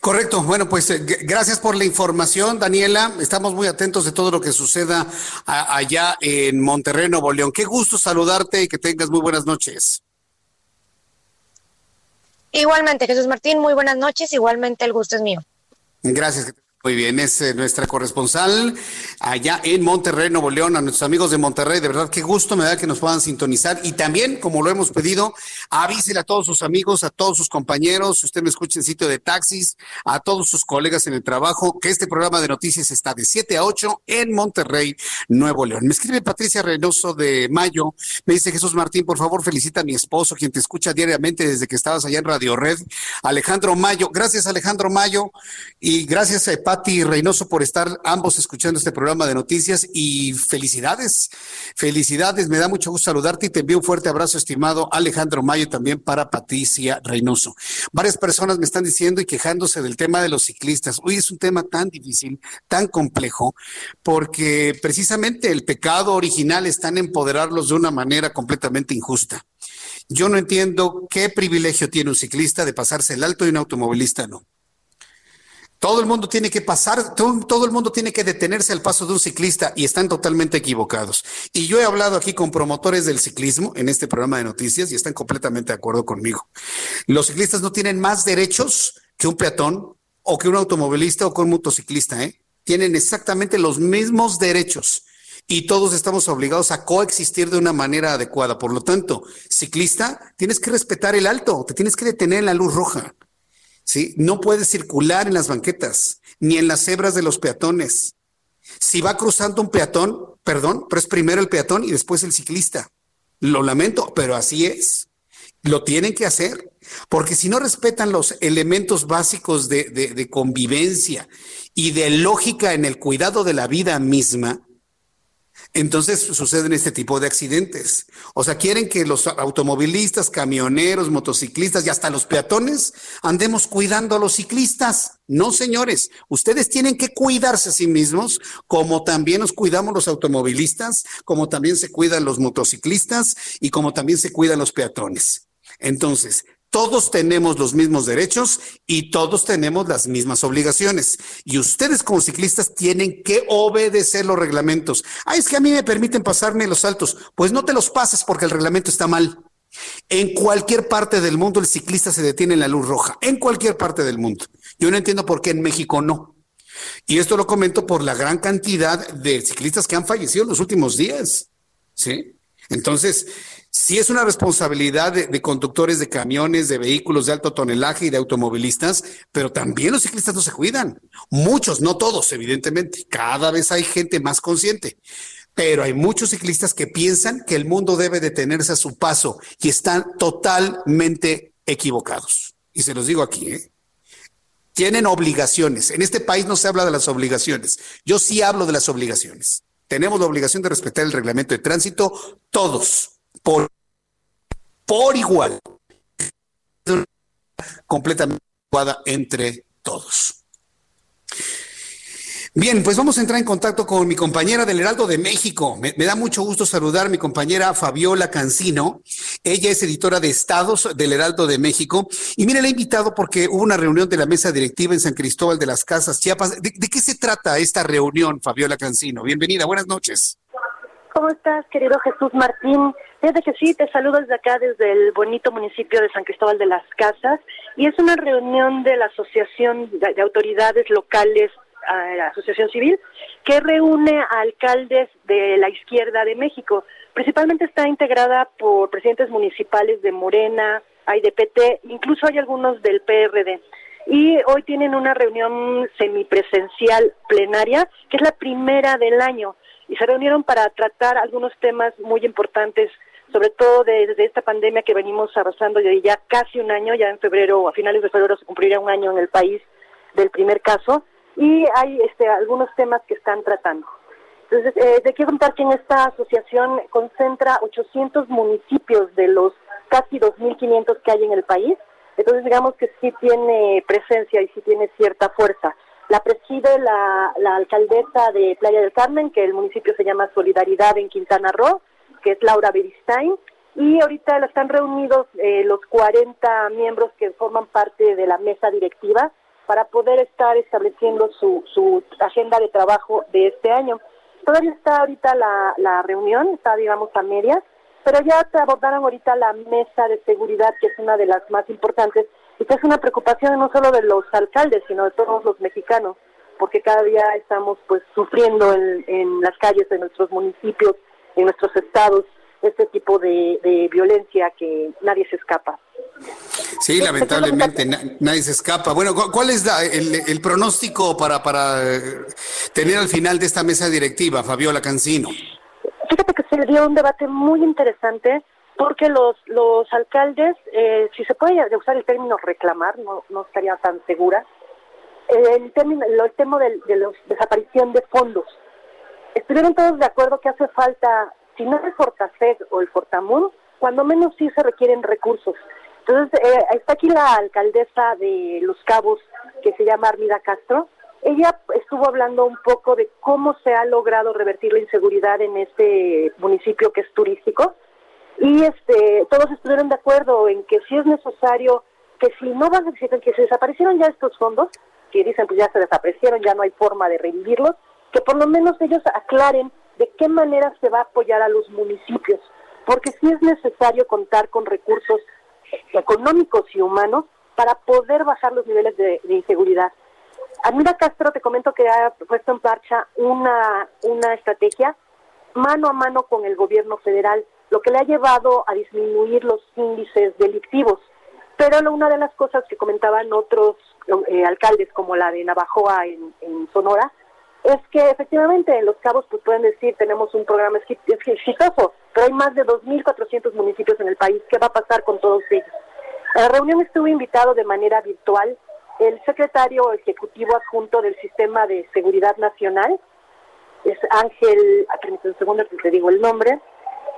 Correcto. Bueno, pues eh, gracias por la información, Daniela. Estamos muy atentos de todo lo que suceda allá en Monterrey, Nuevo León. Qué gusto saludarte y que tengas muy buenas noches. Igualmente, Jesús Martín, muy buenas noches. Igualmente, el gusto es mío. Gracias. Muy bien, es eh, nuestra corresponsal allá en Monterrey, Nuevo León, a nuestros amigos de Monterrey. De verdad, qué gusto me da que nos puedan sintonizar. Y también, como lo hemos pedido, avísele a todos sus amigos, a todos sus compañeros, si usted me escucha en sitio de taxis, a todos sus colegas en el trabajo, que este programa de noticias está de 7 a 8 en Monterrey, Nuevo León. Me escribe Patricia Reynoso de Mayo, me dice Jesús Martín, por favor, felicita a mi esposo, quien te escucha diariamente desde que estabas allá en Radio Red, Alejandro Mayo. Gracias, Alejandro Mayo, y gracias a Pati Reynoso por estar ambos escuchando este programa de noticias y felicidades, felicidades, me da mucho gusto saludarte y te envío un fuerte abrazo, estimado Alejandro Mayo, también para Patricia Reynoso. Varias personas me están diciendo y quejándose del tema de los ciclistas. Hoy es un tema tan difícil, tan complejo, porque precisamente el pecado original está en empoderarlos de una manera completamente injusta. Yo no entiendo qué privilegio tiene un ciclista de pasarse el alto y un automovilista no. Todo el mundo tiene que pasar, todo, el mundo tiene que detenerse al paso de un ciclista y están totalmente equivocados. Y yo he hablado aquí con promotores del ciclismo en este programa de noticias y están completamente de acuerdo conmigo. Los ciclistas no tienen más derechos que un peatón o que un automovilista o que un motociclista, ¿eh? Tienen exactamente los mismos derechos y todos estamos obligados a coexistir de una manera adecuada. Por lo tanto, ciclista, tienes que respetar el alto, te tienes que detener en la luz roja. No puede circular en las banquetas, ni en las cebras de los peatones. Si va cruzando un peatón, perdón, pero es primero el peatón y después el ciclista. Lo lamento, pero así es. Lo tienen que hacer, porque si no respetan los elementos básicos de, de convivencia y de lógica en el cuidado de la vida misma, entonces suceden este tipo de accidentes. O sea, quieren que los automovilistas, camioneros, motociclistas y hasta los peatones andemos cuidando a los ciclistas. No, señores, ustedes tienen que cuidarse a sí mismos, como también nos cuidamos los automovilistas, como también se cuidan los motociclistas y como también se cuidan los peatones. Entonces, Todos tenemos los mismos derechos y todos tenemos las mismas obligaciones. Y ustedes como ciclistas tienen que obedecer los reglamentos. Ah, es que a mí me permiten pasarme los saltos. Pues no te los pases porque el reglamento está mal. En cualquier parte del mundo el ciclista se detiene en la luz roja. En cualquier parte del mundo. Yo no entiendo por qué en México no. Y esto lo comento por la gran cantidad de ciclistas que han fallecido en los últimos días. ¿Sí? Entonces, sí es una responsabilidad de, conductores de camiones, de vehículos de alto tonelaje y de automovilistas, pero también los ciclistas no se cuidan. Muchos, no todos, evidentemente. Cada vez hay gente más consciente. Pero hay muchos ciclistas que piensan que el mundo debe detenerse a su paso y están totalmente equivocados. Y se los digo aquí, ¿eh? Tienen obligaciones. En este país no se habla de las obligaciones. Yo sí hablo de las obligaciones. Tenemos la obligación de respetar el reglamento de tránsito todos, por, por igual, completamente entre todos. Bien, pues vamos a entrar en contacto con mi compañera del Heraldo de México. Me, da mucho gusto saludar a mi compañera Fabiola Cancino. Ella es editora de Estados del Heraldo de México. Y mire, la he invitado porque hubo una reunión de la mesa directiva en San Cristóbal de las Casas, Chiapas. ¿De, qué se trata esta reunión, Fabiola Cancino? Bienvenida, buenas noches. ¿Cómo estás, querido Jesús Martín? Desde que sí, te saludo desde acá, desde el bonito municipio de San Cristóbal de las Casas. Y es una reunión de la Asociación de Autoridades Locales a la Asociación Civil, que reúne a alcaldes de la izquierda de México. Principalmente está integrada por presidentes municipales de Morena, hay de PT, incluso hay algunos del PRD. Y hoy tienen una reunión semipresencial plenaria, que es la primera del año. Y se reunieron para tratar algunos temas muy importantes, sobre todo desde esta pandemia que venimos arrasando desde ya casi un año, ya en febrero, a finales de febrero se cumpliría un año en el país del primer caso y hay este, algunos temas que están tratando. Entonces, eh, te quiero contar que en esta asociación concentra 800 municipios de los casi 2.500 que hay en el país. Entonces, digamos que sí tiene presencia y sí tiene cierta fuerza. La preside la, alcaldesa de Playa del Carmen, que el municipio se llama Solidaridad en Quintana Roo, que es Laura Beristain. Y ahorita están reunidos eh, los 40 miembros que forman parte de la mesa directiva para poder estar estableciendo su, su agenda de trabajo de este año. Todavía está ahorita la, la reunión, está digamos a medias, pero ya te abordaron ahorita la mesa de seguridad, que es una de las más importantes y que es una preocupación no solo de los alcaldes, sino de todos los mexicanos, porque cada día estamos pues sufriendo en, en las calles de nuestros municipios, en nuestros estados, este tipo de, de violencia que nadie se escapa. Sí, lamentablemente nadie se escapa. Bueno, ¿cuál es el, pronóstico para, para eh, tener al final de esta mesa directiva, Fabiola Cancino? Fíjate que se dio un debate muy interesante porque los, los alcaldes, eh, si se puede usar el término reclamar, no, no estaría tan segura, el, término, el tema de, de la desaparición de fondos. Estuvieron todos de acuerdo que hace falta, si no el Fortaseg o el Fortamun, cuando menos sí se requieren recursos. Entonces, eh, está aquí la alcaldesa de Los Cabos, que se llama Armida Castro. Ella estuvo hablando un poco de cómo se ha logrado revertir la inseguridad en este municipio que es turístico. Y este, todos estuvieron de acuerdo en que si es necesario, que si no van a que se desaparecieron ya estos fondos, que dicen pues ya se desaparecieron, ya no hay forma de revivirlos, que por lo menos ellos aclaren de qué manera se va a apoyar a los municipios, porque si es necesario contar con recursos económicos y humanos para poder bajar los niveles de, inseguridad. Amira Castro, te comento que ha puesto en marcha una, una estrategia mano a mano con el gobierno federal, lo que le ha llevado a disminuir los índices delictivos. Pero una de las cosas que comentaban otros eh, alcaldes, como la de Navajoa en, en, Sonora, es que efectivamente en Los Cabos pues pueden decir tenemos un programa exitoso, pero hay más de 2.400 municipios en el país. ¿Qué va a pasar con todos ellos? A la reunión estuvo invitado de manera virtual el secretario ejecutivo adjunto del Sistema de Seguridad Nacional, es Ángel, un segundo que te digo el nombre,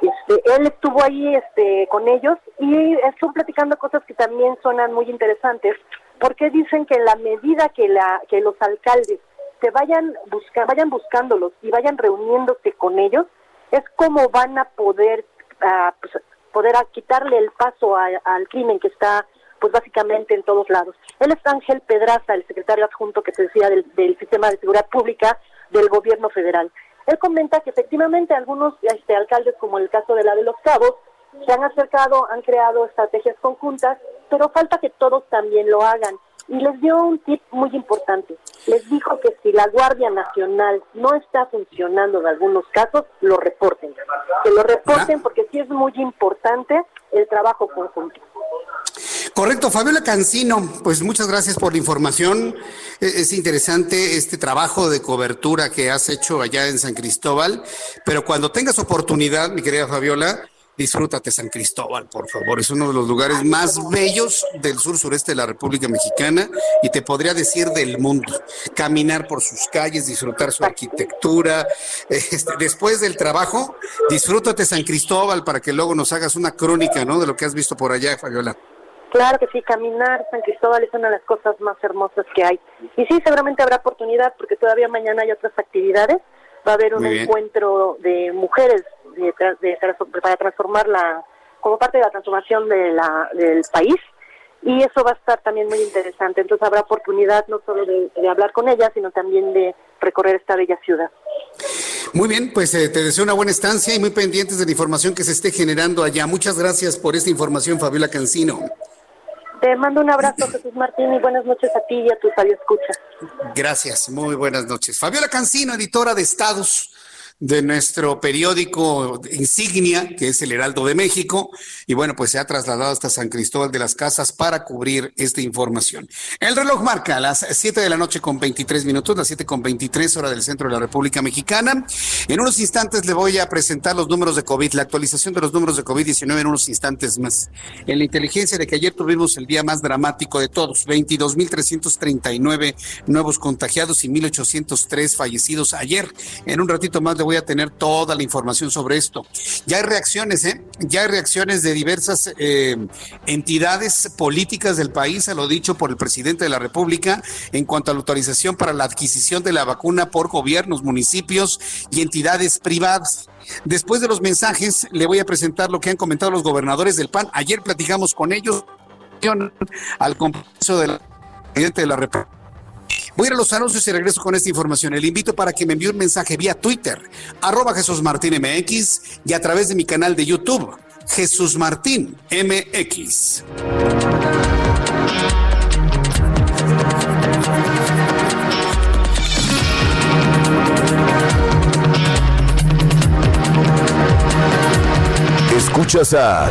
este, él estuvo ahí este, con ellos y estuvo platicando cosas que también suenan muy interesantes, porque dicen que en la medida que, la, que los alcaldes se vayan, busca, vayan buscándolos y vayan reuniéndose con ellos, es como van a poder, uh, poder quitarle el paso al crimen que está pues básicamente en todos lados. Él es Ángel Pedraza, el secretario adjunto que se decía del, del Sistema de Seguridad Pública del Gobierno Federal. Él comenta que efectivamente algunos este, alcaldes, como el caso de la de Los Cabos, se han acercado, han creado estrategias conjuntas, pero falta que todos también lo hagan. Y les dio un tip muy importante. Les dijo que si la Guardia Nacional no está funcionando en algunos casos, lo reporten. Que lo reporten porque sí es muy importante el trabajo conjunto. Correcto, Fabiola Cancino, pues muchas gracias por la información. E, es interesante este trabajo de cobertura que has hecho allá en San Cristóbal, pero cuando tengas oportunidad, mi querida Fabiola, disfrútate San Cristóbal, por favor. Es uno de los lugares más bellos del sur sureste de la República Mexicana y te podría decir del mundo. Caminar por sus calles, disfrutar su arquitectura. Este, después del trabajo, disfrútate San Cristóbal para que luego nos hagas una crónica, ¿no? De lo que has visto por allá, Fabiola. Claro que sí, caminar San Cristóbal es una de las cosas más hermosas que hay. Y sí, seguramente habrá oportunidad porque todavía mañana hay otras actividades. Va a haber un encuentro de mujeres de, para transformar la, como parte de la transformación de la, del país. Y eso va a estar también muy interesante. Entonces habrá oportunidad no solo de, hablar con ellas, sino también de recorrer esta bella ciudad. Muy bien, pues eh, te deseo una buena estancia y muy pendientes de la información que se esté generando allá. Muchas gracias por esta información, Fabiola Cancino. Te mando un abrazo, Jesús Martín, y buenas noches a ti y a tus escucha. Gracias, muy buenas noches. Fabiola Cancino, editora de Estados de nuestro periódico insignia, que es el Heraldo de México, y bueno, pues se ha trasladado hasta San Cristóbal de las Casas para cubrir esta información. El reloj marca las 7 de la noche con 23 minutos, las 7 con 23 hora del centro de la República Mexicana. En unos instantes le voy a presentar los números de COVID, la actualización de los números de COVID-19 en unos instantes más. En la inteligencia de que ayer tuvimos el día más dramático de todos, 22.339 nuevos contagiados y 1.803 fallecidos ayer. En un ratito más le voy a tener toda la información sobre esto. Ya hay reacciones, ¿eh? Ya hay reacciones de diversas eh, entidades políticas del país, a lo dicho por el presidente de la República, en cuanto a la autorización para la adquisición de la vacuna por gobiernos, municipios y entidades privadas. Después de los mensajes, le voy a presentar lo que han comentado los gobernadores del PAN. Ayer platicamos con ellos al compromiso del presidente de la República Voy a ir a los anuncios y regreso con esta información. Le invito para que me envíe un mensaje vía Twitter, arroba Jesús Martín y a través de mi canal de YouTube, Jesús Martín MX. Escuchas a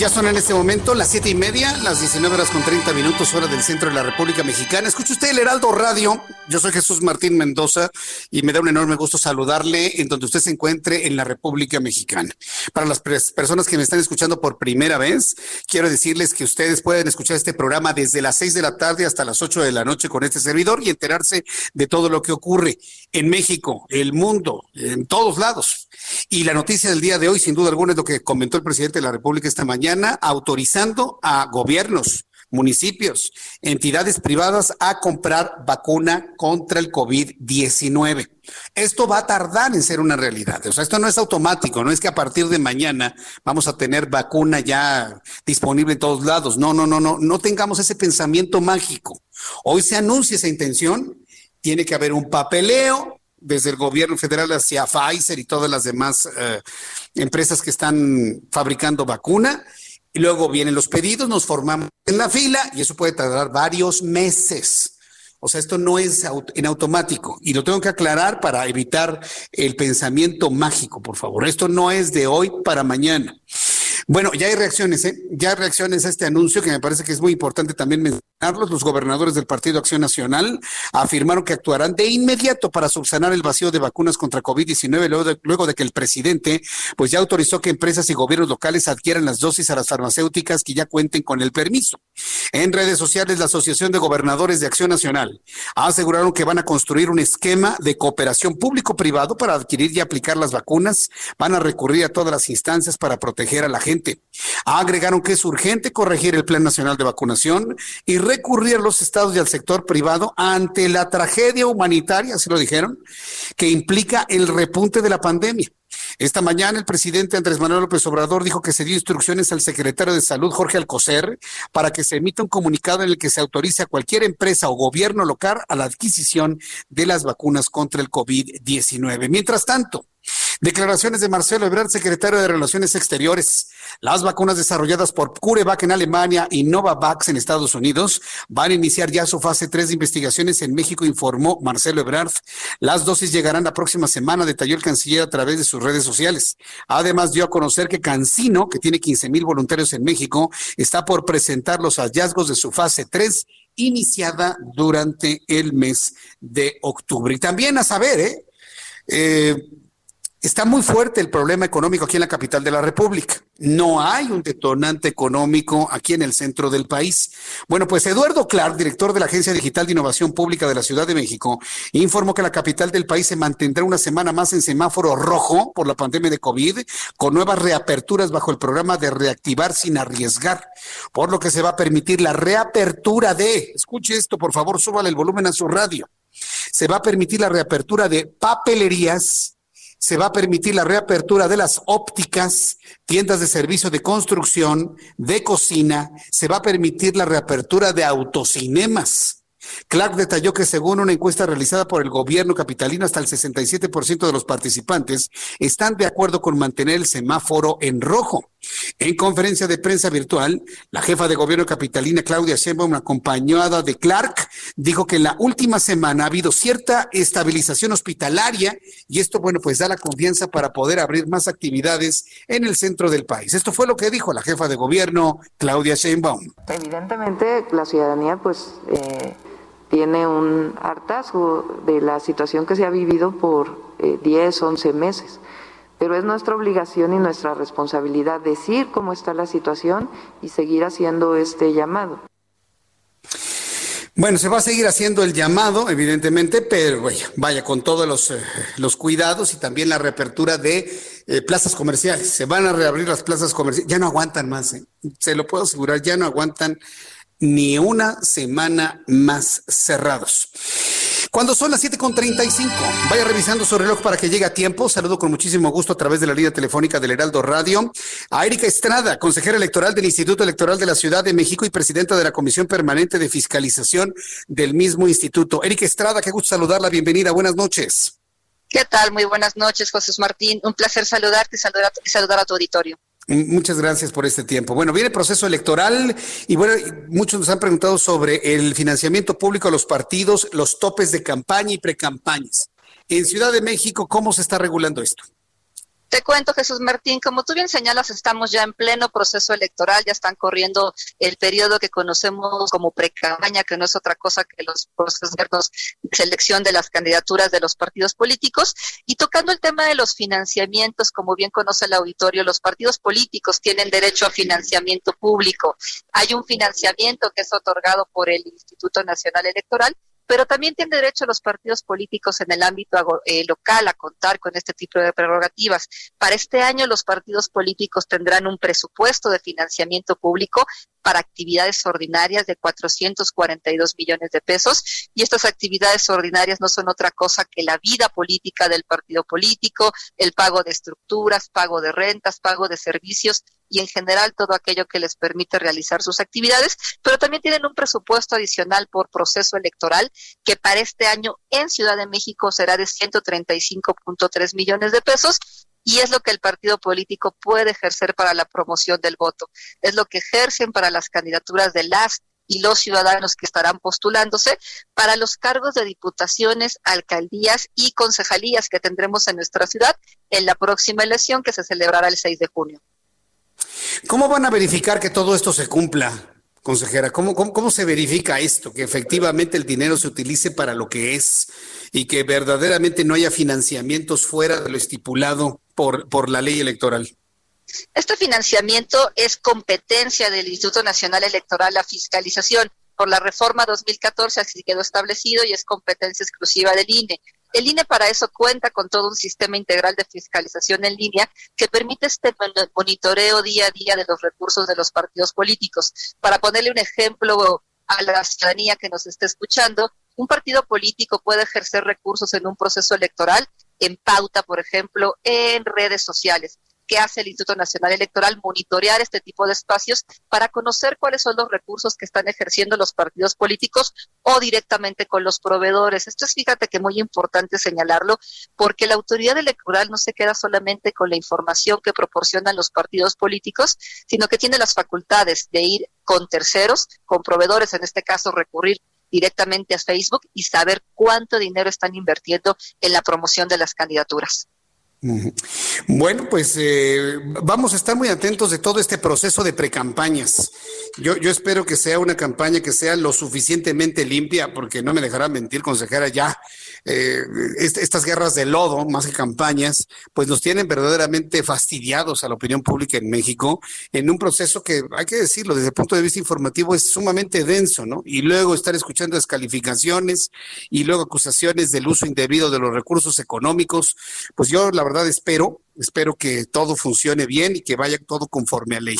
Ya son en este momento las siete y media, las 19 horas con 30 minutos, hora del centro de la República Mexicana. Escucha usted el Heraldo Radio. Yo soy Jesús Martín Mendoza y me da un enorme gusto saludarle en donde usted se encuentre en la República Mexicana. Para las personas que me están escuchando por primera vez, quiero decirles que ustedes pueden escuchar este programa desde las 6 de la tarde hasta las 8 de la noche con este servidor y enterarse de todo lo que ocurre en México, el mundo, en todos lados. Y la noticia del día de hoy, sin duda alguna, es lo que comentó el presidente de la República esta mañana autorizando a gobiernos, municipios, entidades privadas a comprar vacuna contra el COVID-19. Esto va a tardar en ser una realidad. O sea, esto no es automático, no es que a partir de mañana vamos a tener vacuna ya disponible en todos lados. No, no, no, no, no tengamos ese pensamiento mágico. Hoy se anuncia esa intención, tiene que haber un papeleo, desde el gobierno federal hacia Pfizer y todas las demás eh, empresas que están fabricando vacuna. Y luego vienen los pedidos, nos formamos en la fila y eso puede tardar varios meses. O sea, esto no es en automático y lo tengo que aclarar para evitar el pensamiento mágico, por favor. Esto no es de hoy para mañana. Bueno, ya hay reacciones, ¿eh? Ya hay reacciones a este anuncio que me parece que es muy importante también los gobernadores del Partido Acción Nacional afirmaron que actuarán de inmediato para subsanar el vacío de vacunas contra COVID-19 luego luego de que el presidente pues ya autorizó que empresas y gobiernos locales adquieran las dosis a las farmacéuticas que ya cuenten con el permiso. En redes sociales, la Asociación de Gobernadores de Acción Nacional aseguraron que van a construir un esquema de cooperación público-privado para adquirir y aplicar las vacunas. Van a recurrir a todas las instancias para proteger a la gente. Agregaron que es urgente corregir el Plan Nacional de Vacunación y recurrir los estados y al sector privado ante la tragedia humanitaria, así lo dijeron, que implica el repunte de la pandemia. Esta mañana el presidente Andrés Manuel López Obrador dijo que se dio instrucciones al secretario de Salud, Jorge Alcocer, para que se emita un comunicado en el que se autorice a cualquier empresa o gobierno local a la adquisición de las vacunas contra el COVID-19. Mientras tanto, Declaraciones de Marcelo Ebrard, secretario de Relaciones Exteriores. Las vacunas desarrolladas por CureVac en Alemania y Novavax en Estados Unidos van a iniciar ya su fase 3 de investigaciones en México, informó Marcelo Ebrard. Las dosis llegarán la próxima semana, detalló el canciller a través de sus redes sociales. Además, dio a conocer que Cancino, que tiene 15 mil voluntarios en México, está por presentar los hallazgos de su fase 3 iniciada durante el mes de octubre. Y también a saber, ¿eh? eh Está muy fuerte el problema económico aquí en la capital de la República. No hay un detonante económico aquí en el centro del país. Bueno, pues Eduardo Clark, director de la Agencia Digital de Innovación Pública de la Ciudad de México, informó que la capital del país se mantendrá una semana más en semáforo rojo por la pandemia de COVID, con nuevas reaperturas bajo el programa de reactivar sin arriesgar, por lo que se va a permitir la reapertura de, escuche esto, por favor, súbale el volumen a su radio. Se va a permitir la reapertura de papelerías, se va a permitir la reapertura de las ópticas, tiendas de servicio de construcción, de cocina, se va a permitir la reapertura de autocinemas. Clark detalló que según una encuesta realizada por el gobierno capitalino, hasta el 67% de los participantes están de acuerdo con mantener el semáforo en rojo. En conferencia de prensa virtual, la jefa de gobierno capitalina, Claudia Sheinbaum, acompañada de Clark, dijo que en la última semana ha habido cierta estabilización hospitalaria y esto, bueno, pues da la confianza para poder abrir más actividades en el centro del país. Esto fue lo que dijo la jefa de gobierno, Claudia Sheinbaum. Evidentemente, la ciudadanía, pues... Eh tiene un hartazgo de la situación que se ha vivido por 10, eh, 11 meses. Pero es nuestra obligación y nuestra responsabilidad decir cómo está la situación y seguir haciendo este llamado. Bueno, se va a seguir haciendo el llamado, evidentemente, pero vaya, con todos los, eh, los, cuidados y también la reapertura de eh, plazas comerciales. Se van a reabrir las plazas comerciales. Ya no aguantan más, se lo puedo asegurar, ya no aguantan ni una semana más cerrados. Cuando son las 7.35, vaya revisando su reloj para que llegue a tiempo. Saludo con muchísimo gusto a través de la línea telefónica del Heraldo Radio a Erika Estrada, consejera electoral del Instituto Electoral de la Ciudad de México y presidenta de la Comisión Permanente de Fiscalización del mismo instituto. Erika Estrada, qué gusto saludarla. Bienvenida. Buenas noches. ¿Qué tal? Muy buenas noches, José Martín. Un placer saludarte y saludar, a tu auditorio. Muchas gracias por este tiempo. Bueno, viene el proceso electoral y bueno, muchos nos han preguntado sobre el financiamiento público a los partidos, los topes de campaña y precampañas. En Ciudad de México, ¿cómo se está regulando esto? Te cuento, Jesús Martín, como tú bien señalas, estamos ya en pleno proceso electoral, ya están corriendo el periodo que conocemos como precampaña, que no es otra cosa que los procesos de selección de las candidaturas de los partidos políticos. Y tocando el tema de los financiamientos, como bien conoce el auditorio, los partidos políticos tienen derecho a financiamiento público. Hay un financiamiento que es otorgado por el Instituto Nacional Electoral pero también tienen derecho los partidos políticos en el ámbito eh, local a contar con este tipo de prerrogativas. Para este año los partidos políticos tendrán un presupuesto de financiamiento público para actividades ordinarias de 442 millones de pesos y estas actividades ordinarias no son otra cosa que la vida política del partido político, el pago de estructuras, pago de rentas, pago de servicios y en general todo aquello que les permite realizar sus actividades, pero también tienen un presupuesto adicional por proceso electoral que para este año en Ciudad de México será de 135.3 millones de pesos y es lo que el partido político puede ejercer para la promoción del voto, es lo que ejercen para las candidaturas de las y los ciudadanos que estarán postulándose para los cargos de diputaciones, alcaldías y concejalías que tendremos en nuestra ciudad en la próxima elección que se celebrará el 6 de junio. ¿Cómo van a verificar que todo esto se cumpla? consejera? ¿Cómo, cómo, cómo se verifica esto? Que efectivamente el dinero se utilice para lo que es y que verdaderamente no haya financiamientos fuera de lo estipulado por, por la ley electoral. Este financiamiento es competencia del Instituto Nacional Electoral, la fiscalización. Por la reforma 2014 así quedó establecido y es competencia exclusiva del INE. El INE para eso cuenta con todo un sistema integral de fiscalización en línea que permite este monitoreo día a día de los recursos de los partidos políticos. Para ponerle un ejemplo a la ciudadanía que nos esté escuchando, un partido político puede ejercer recursos en un proceso electoral, en pauta, por ejemplo, en redes sociales que hace el Instituto Nacional Electoral, monitorear este tipo de espacios para conocer cuáles son los recursos que están ejerciendo los partidos políticos o directamente con los proveedores. Esto es, fíjate que muy importante señalarlo, porque la autoridad electoral no se queda solamente con la información que proporcionan los partidos políticos, sino que tiene las facultades de ir con terceros, con proveedores, en este caso recurrir directamente a Facebook y saber cuánto dinero están invirtiendo en la promoción de las candidaturas. Bueno, pues eh, vamos a estar muy atentos de todo este proceso de precampañas. Yo, yo espero que sea una campaña que sea lo suficientemente limpia, porque no me dejará mentir, consejera, ya eh, estas guerras de lodo, más que campañas, pues nos tienen verdaderamente fastidiados a la opinión pública en México en un proceso que, hay que decirlo, desde el punto de vista informativo es sumamente denso, ¿no? Y luego estar escuchando descalificaciones y luego acusaciones del uso indebido de los recursos económicos, pues yo la espero, espero que todo funcione bien y que vaya todo conforme a ley.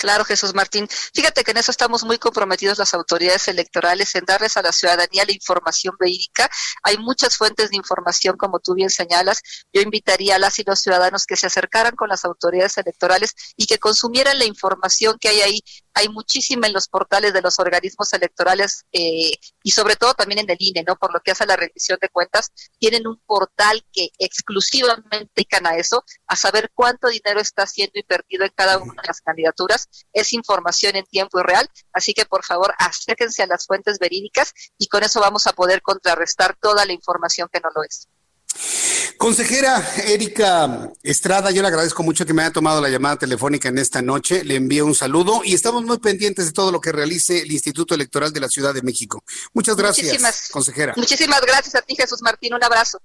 Claro, Jesús Martín. Fíjate que en eso estamos muy comprometidos las autoridades electorales en darles a la ciudadanía la información verídica. Hay muchas fuentes de información, como tú bien señalas. Yo invitaría a las y los ciudadanos que se acercaran con las autoridades electorales y que consumieran la información que hay ahí hay muchísima en los portales de los organismos electorales eh, y sobre todo también en el INE, ¿no? Por lo que hace la rendición de cuentas, tienen un portal que exclusivamente dedican a eso, a saber cuánto dinero está siendo invertido en cada una de las candidaturas. Es información en tiempo real, así que por favor acérquense a las fuentes verídicas y con eso vamos a poder contrarrestar toda la información que no lo es. Consejera Erika Estrada, yo le agradezco mucho que me haya tomado la llamada telefónica en esta noche. Le envío un saludo y estamos muy pendientes de todo lo que realice el Instituto Electoral de la Ciudad de México. Muchas gracias, consejera. Muchísimas gracias a ti, Jesús Martín. Un abrazo.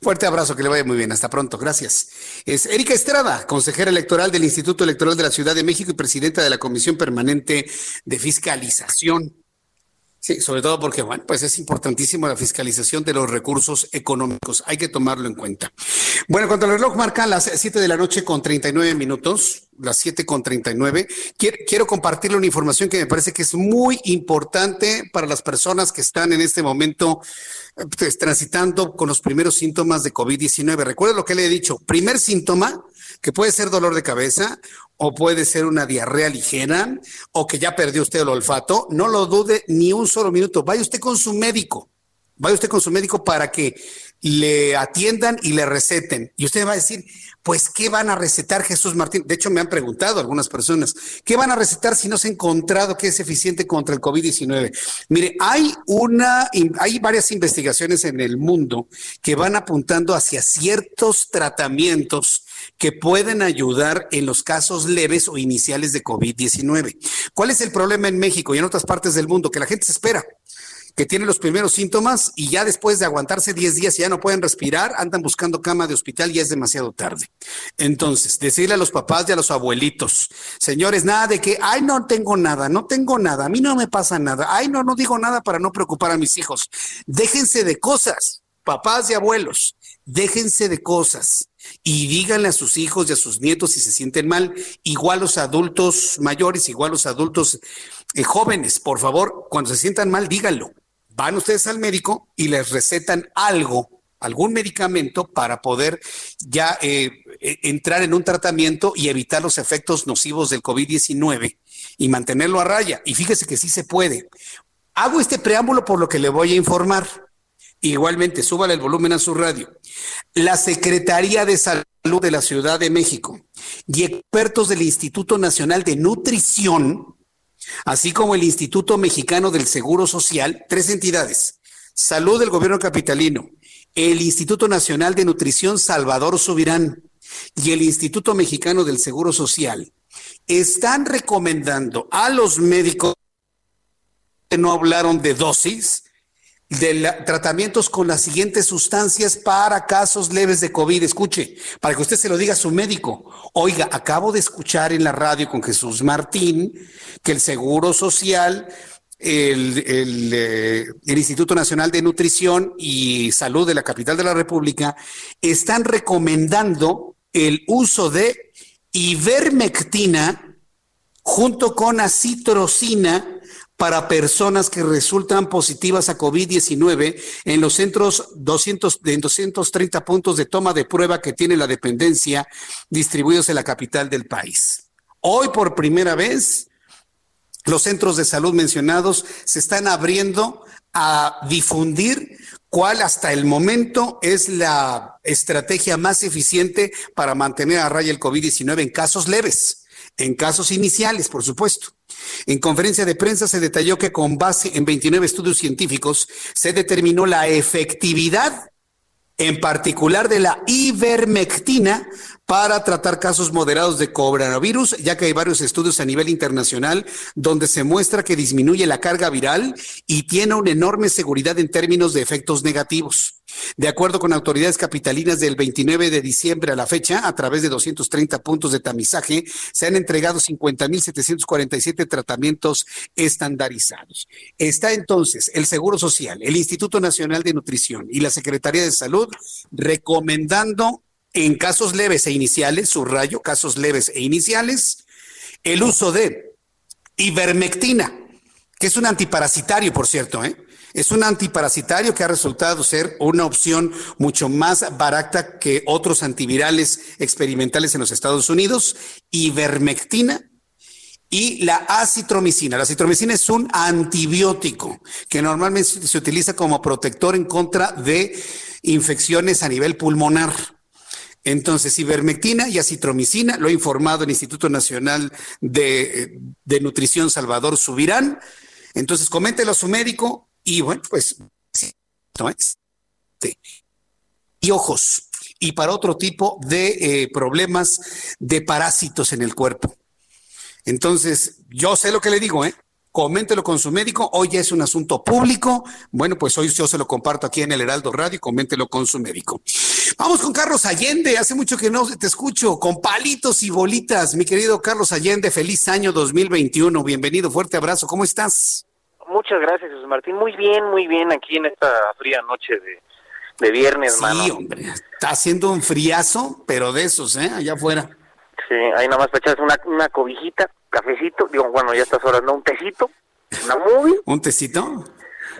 Fuerte abrazo, que le vaya muy bien. Hasta pronto. Gracias. Es Erika Estrada, consejera electoral del Instituto Electoral de la Ciudad de México y presidenta de la Comisión Permanente de Fiscalización. Sí, sobre todo porque, bueno, pues es importantísimo la fiscalización de los recursos económicos. Hay que tomarlo en cuenta. Bueno, cuando el reloj marca las 7 de la noche con 39 minutos, las 7 con 39, quiero, quiero compartirle una información que me parece que es muy importante para las personas que están en este momento pues, transitando con los primeros síntomas de COVID-19. Recuerda lo que le he dicho. Primer síntoma, que puede ser dolor de cabeza o puede ser una diarrea ligera o que ya perdió usted el olfato, no lo dude ni un solo minuto. Vaya usted con su médico. Vaya usted con su médico para que le atiendan y le receten. Y usted va a decir, pues, ¿qué van a recetar Jesús Martín? De hecho, me han preguntado algunas personas, ¿qué van a recetar si no se ha encontrado que es eficiente contra el COVID-19? Mire, hay una, hay varias investigaciones en el mundo que van apuntando hacia ciertos tratamientos que pueden ayudar en los casos leves o iniciales de COVID-19. ¿Cuál es el problema en México y en otras partes del mundo? Que la gente se espera que tiene los primeros síntomas y ya después de aguantarse 10 días y ya no pueden respirar, andan buscando cama de hospital y es demasiado tarde. Entonces, decirle a los papás y a los abuelitos, señores, nada de que, ay, no tengo nada, no tengo nada, a mí no me pasa nada, ay, no, no digo nada para no preocupar a mis hijos. Déjense de cosas, papás y abuelos, déjense de cosas y díganle a sus hijos y a sus nietos si se sienten mal, igual los adultos mayores, igual los adultos eh, jóvenes, por favor, cuando se sientan mal, díganlo van ustedes al médico y les recetan algo, algún medicamento para poder ya eh, eh, entrar en un tratamiento y evitar los efectos nocivos del COVID-19 y mantenerlo a raya. Y fíjese que sí se puede. Hago este preámbulo por lo que le voy a informar. Igualmente, súbale el volumen a su radio. La Secretaría de Salud de la Ciudad de México y expertos del Instituto Nacional de Nutrición así como el Instituto Mexicano del Seguro Social, tres entidades, Salud del Gobierno Capitalino, el Instituto Nacional de Nutrición Salvador Subirán y el Instituto Mexicano del Seguro Social, están recomendando a los médicos que no hablaron de dosis, de tratamientos con las siguientes sustancias para casos leves de COVID. Escuche, para que usted se lo diga a su médico. Oiga, acabo de escuchar en la radio con Jesús Martín que el Seguro Social, el, el, eh, el Instituto Nacional de Nutrición y Salud de la capital de la República están recomendando el uso de ivermectina junto con acitrocina para personas que resultan positivas a COVID-19 en los centros 200, de 230 puntos de toma de prueba que tiene la dependencia distribuidos en la capital del país. Hoy por primera vez, los centros de salud mencionados se están abriendo a difundir cuál hasta el momento es la estrategia más eficiente para mantener a raya el COVID-19 en casos leves, en casos iniciales, por supuesto. En conferencia de prensa se detalló que con base en 29 estudios científicos se determinó la efectividad en particular de la ivermectina para tratar casos moderados de coronavirus, ya que hay varios estudios a nivel internacional donde se muestra que disminuye la carga viral y tiene una enorme seguridad en términos de efectos negativos. De acuerdo con autoridades capitalinas del 29 de diciembre a la fecha, a través de 230 puntos de tamizaje, se han entregado 50.747 tratamientos estandarizados. Está entonces el Seguro Social, el Instituto Nacional de Nutrición y la Secretaría de Salud recomendando en casos leves e iniciales, subrayo, casos leves e iniciales, el uso de ivermectina, que es un antiparasitario, por cierto, ¿eh? Es un antiparasitario que ha resultado ser una opción mucho más barata que otros antivirales experimentales en los Estados Unidos, ivermectina y la acitromicina. La acitromicina es un antibiótico que normalmente se utiliza como protector en contra de infecciones a nivel pulmonar. Entonces, ivermectina y acitromicina, lo ha informado el Instituto Nacional de, Nutrición Salvador Subirán. Entonces, coméntelo a su médico, y bueno, pues, y ojos, y para otro tipo de eh, problemas de parásitos en el cuerpo. Entonces, yo sé lo que le digo, ¿eh? Coméntelo con su médico. Hoy ya es un asunto público. Bueno, pues hoy yo se lo comparto aquí en el Heraldo Radio. Coméntelo con su médico. Vamos con Carlos Allende. Hace mucho que no te escucho. Con palitos y bolitas. Mi querido Carlos Allende, feliz año 2021. Bienvenido. Fuerte abrazo. ¿Cómo estás? Muchas gracias, Jesús Martín. Muy bien, muy bien aquí en esta fría noche de, de viernes, sí, hombre. Está haciendo un friazo, pero de esos, ¿eh? Allá afuera. Sí, ahí nada más para echarse una, una cobijita, cafecito. Digo, bueno, ya estas horas, ¿no? Un tecito, una movie. ¿Un tecito?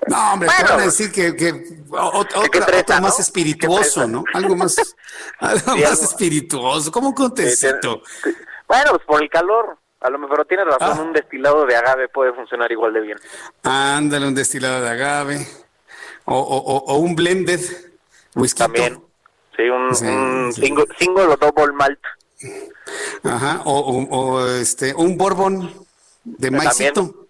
No, hombre, te van a decir que, que otra, más espirituoso, ¿no? Algo más, algo más espirituoso. ¿Cómo un tecito? Bueno, pues por el calor. A lo mejor tiene razón, ah. un destilado de agave puede funcionar igual de bien. Ándale, un destilado de agave. O, o, o un blended whisky. También. Sí, un, Single, single, o double malt. Ajá, o, o, este, un bourbon de maicito.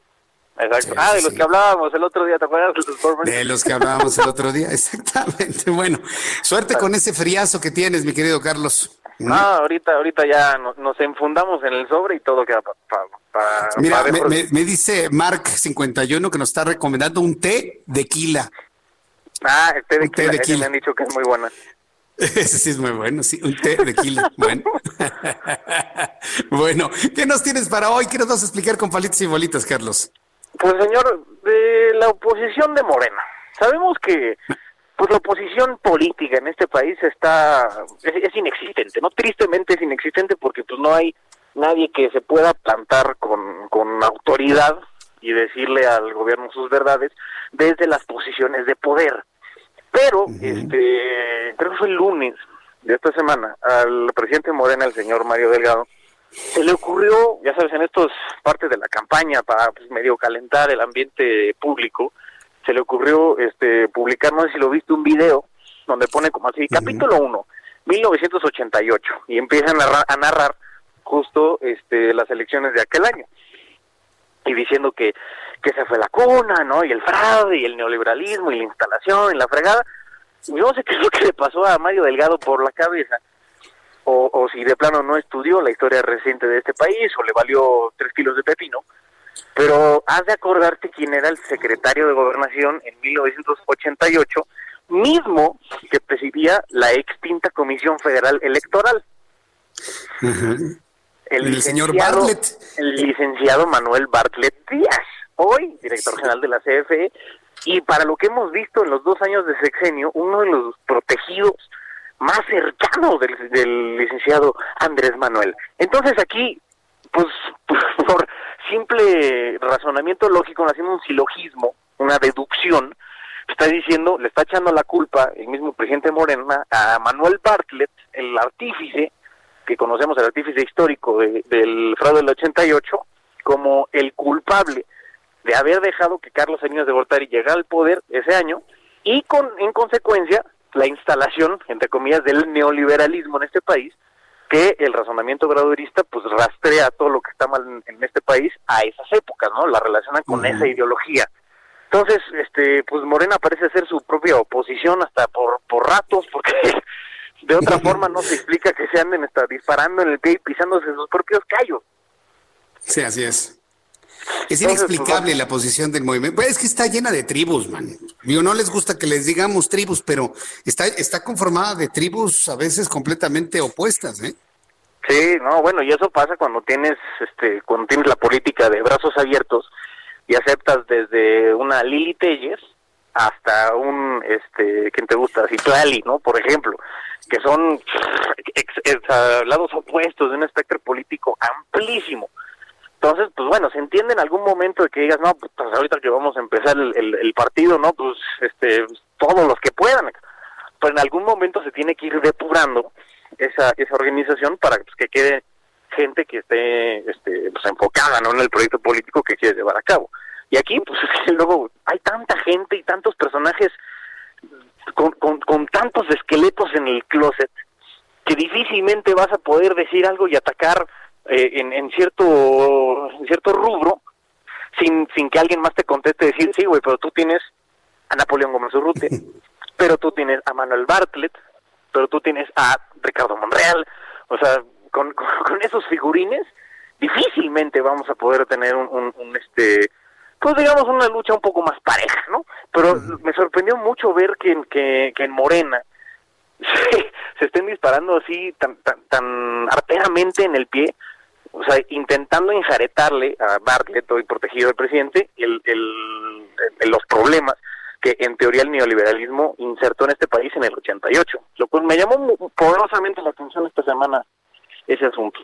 Exacto. ah, de los que hablábamos el otro día, ¿te acuerdas de los De los que hablábamos el otro día, exactamente. Bueno, suerte con ese friazo que tienes, mi querido Carlos. No, ahorita, ahorita ya nos, enfundamos en el sobre y todo queda para... Mira, me, dice Mark51 que nos está recomendando un té de quila. Ah, el té de, quila, té me han dicho que es muy buena. Ese sí es muy bueno, sí, un té de quila. bueno. bueno, ¿qué nos tienes para hoy? ¿Qué nos vas a explicar con palitos y bolitas, Carlos? Pues señor, de la oposición de Morena. Sabemos que pues la oposición política en este país está es, inexistente, ¿no? Tristemente es inexistente porque pues no hay nadie que se pueda plantar con, con autoridad y decirle al gobierno sus verdades desde las posiciones de poder. Pero, este, creo que fue el lunes de esta semana, al presidente Morena, el señor Mario Delgado, se le ocurrió, ya sabes, en estas partes de la campaña para pues, medio calentar el ambiente público, se le ocurrió este publicar, no sé si lo viste, un video donde pone como así, capítulo 1, 1988, y empieza a narrar, a narrar justo este las elecciones de aquel año. Y diciendo que, que se fue la cuna, ¿no? Y el fraude, y el neoliberalismo, y la instalación, y la fregada. Y no sé qué es lo que le pasó a Mario Delgado por la cabeza, o, o si de plano no estudió la historia reciente de este país o le valió tres kilos de pepino, pero has de acordarte quién era el secretario de gobernación en 1988, mismo que presidía la extinta Comisión Federal Electoral. El, El, señor Bartlett. El licenciado Manuel Bartlett Díaz, hoy director general de la CFE, y para lo que hemos visto en los dos años de sexenio, uno de los protegidos más cercanos del, del licenciado Andrés Manuel. Entonces aquí, pues por simple razonamiento lógico, haciendo un silogismo, una deducción, está diciendo, le está echando la culpa el mismo presidente Morena a Manuel Bartlett, el artífice, que conocemos el artífice histórico de- del fraude del 88, como el culpable de haber dejado que Carlos Salinas de Gortari llegara al poder ese año y con en consecuencia la instalación, entre comillas, del neoliberalismo en este país, que el razonamiento obradorista pues rastrea todo lo que está mal en, este país a esas épocas, ¿no? La relacionan con esa ideología. Entonces, este, pues Morena parece ser su propia oposición hasta por, por ratos, porque de otra forma no se explica que se anden hasta disparando en el pie y pisándose sus propios callos. Sí, así es. Es Entonces, inexplicable pues, la posición del movimiento. Pues es que está llena de tribus, man. Digo, no les gusta que les digamos tribus, pero está, está conformada de tribus a veces completamente opuestas, ¿eh? Sí, no, bueno, y eso pasa cuando tienes, este, cuando tienes la política de brazos abiertos y aceptas desde una Lili Telles hasta un, este, ¿quién te gusta? Citlali, ¿no? Por ejemplo, que son ex- lados opuestos de un espectro político amplísimo. Entonces, pues bueno, se entiende en algún momento de que digas, no, pues ahorita que vamos a empezar el, el- el partido, ¿no? Pues, este, todos los que puedan. Pero en algún momento se tiene que ir depurando esa, esa organización para pues, que quede gente que esté este, pues, enfocada ¿no? en el proyecto político que quiere llevar a cabo. Y aquí, pues es que luego hay tanta gente y tantos personajes con, con, con tantos esqueletos en el closet que difícilmente vas a poder decir algo y atacar eh, en, en cierto en cierto rubro sin, sin que alguien más te conteste decir, sí, güey, pero tú tienes a Napoleón Gómez Urrutia, pero tú tienes a Manuel Bartlett, pero tú tienes a Ricardo Monreal, o sea, con, con, con esos figurines difícilmente vamos a poder tener un, un, un, este pues digamos una lucha un poco más pareja, ¿no? Pero me sorprendió mucho ver que, en- que, que en Morena se, se estén disparando así tan, tan, tan arteramente en el pie, o sea, intentando enjaretarle a Bartlett, hoy protegido del presidente, el, el, los problemas que en teoría el neoliberalismo insertó en este país en el 88. Lo cual me llamó poderosamente la atención esta semana ese asunto.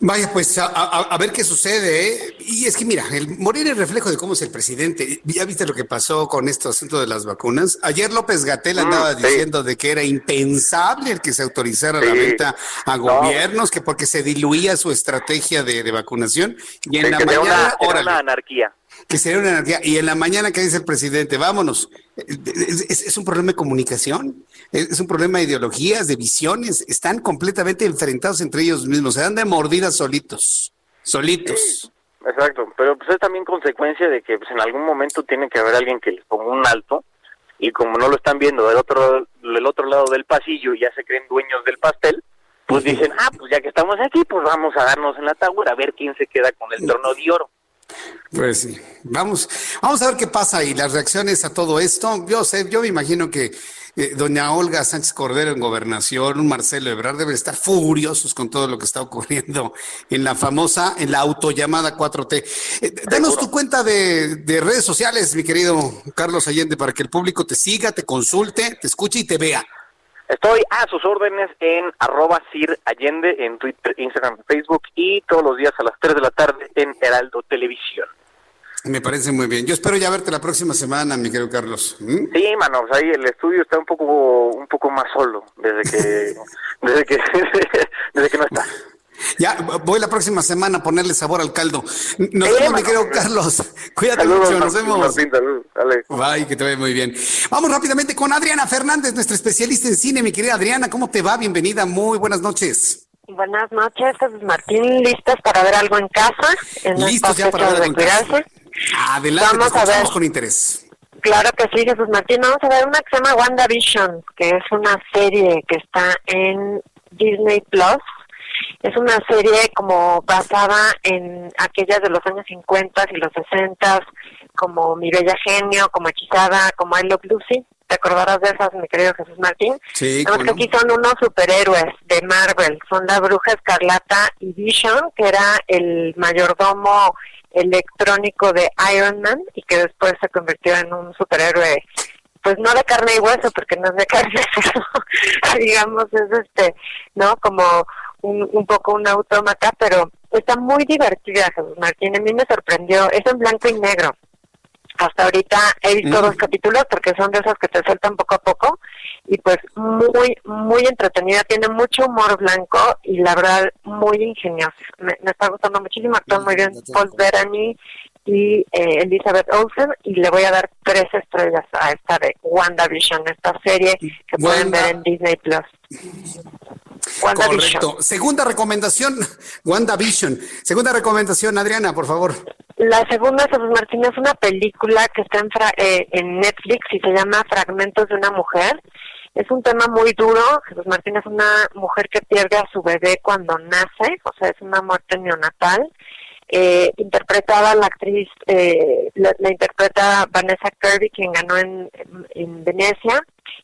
Vaya, pues a, a- a ver qué sucede, ¿eh? Y es que mira, el Morena es reflejo de cómo es el presidente. ¿Ya viste lo que pasó con este asunto de las vacunas? Ayer López Gatel andaba Mm, sí. diciendo de que era impensable el que se autorizara la venta a No. gobiernos, que porque se diluía su estrategia de, de vacunación. Y en la mañana, una, era órale, una anarquía. Que sería una anarquía. Y en la mañana, ¿qué dice el presidente? Vámonos. Es, es- es un problema de comunicación, es, es un problema de ideologías, de visiones. Están completamente enfrentados entre ellos mismos. Se dan de mordidas solitos. Solitos. Exacto, pero pues es también consecuencia de que pues, en algún momento tiene que haber alguien que les ponga un alto y como no lo están viendo del otro del otro lado del pasillo y ya se creen dueños del pastel, pues dicen, ah, pues ya que estamos aquí, pues vamos a darnos en la tower a ver quién se queda con el trono de oro. Pues sí, vamos, vamos a ver qué pasa y las reacciones a todo esto. Yo sé, yo me imagino que eh, doña Olga Sánchez Cordero en gobernación, Marcelo Ebrard deben estar furiosos con todo lo que está ocurriendo en la famosa, en la autollamada 4T. Eh, danos tu cuenta de, de redes sociales, mi querido Carlos Allende, para que el público te siga, te consulte, te escuche y te vea. Estoy a sus órdenes en arroba Sir Allende en Twitter, Instagram, Facebook y todos los días a las 3 de la tarde en Heraldo Televisión. Me parece muy bien. Yo espero ya verte la próxima semana, mi querido Carlos. ¿Mm? Sí, mano, pues ahí el estudio está un poco un poco más solo desde que desde que desde que no está. Ya voy la próxima semana a ponerle sabor al caldo. Nos vemos, mi querido Carlos. Cuídate Saludos, mucho, nos vemos. Martín, saludos. Dale. Bye, que te vaya muy bien. Vamos rápidamente con Adriana Fernández, nuestra especialista en cine. Mi querida Adriana, ¿cómo te va? Bienvenida, muy buenas noches. Buenas noches, Jesús Martín, ¿listos para ver algo en casa? En Listos ya para ver algo de en casa. Adelante, Vamos te a ver. con interés. Claro que sí, Jesús Martín. Vamos a ver una que se llama WandaVision, que es una serie que está en Disney Plus. Es una serie como basada en aquellas de los años 50 y los 60, como Mi Bella Genio, como Hechizada, como I Love Lucy. ¿Te acordarás de esas, mi querido Jesús Martín? Sí, Nada más que aquí son unos superhéroes de Marvel. Son la Bruja Escarlata y Vision, que era el mayordomo electrónico de Iron Man y que después se convirtió en un superhéroe pues no de carne y hueso porque no es de carne pero digamos es este no como un, un poco un autómata pero está muy divertida Jesús Martín. A mí me sorprendió. Es en blanco y negro. Hasta ahorita he visto dos capítulos porque son de esos que te sueltan poco a poco. Y pues muy, muy entretenida, tiene mucho humor blanco y la verdad muy ingeniosa. Me, me está gustando muchísimo, actúan muy bien Paul Bettany y eh, Elizabeth Olsen. Y le voy a dar tres estrellas a esta de WandaVision, esta serie que pueden ver en Disney Plus. Correcto. Segunda recomendación, WandaVision. Segunda recomendación, Adriana, por favor. La segunda, Jesús Martín, es una película que está en, fra- eh, en Netflix y se llama Fragmentos de una mujer. Es un tema muy duro. Jesús Martín es una mujer que pierde a su bebé cuando nace, o sea, es una muerte neonatal. Eh, interpretada la actriz, eh, la, la interpreta Vanessa Kirby, quien ganó en, en Venecia,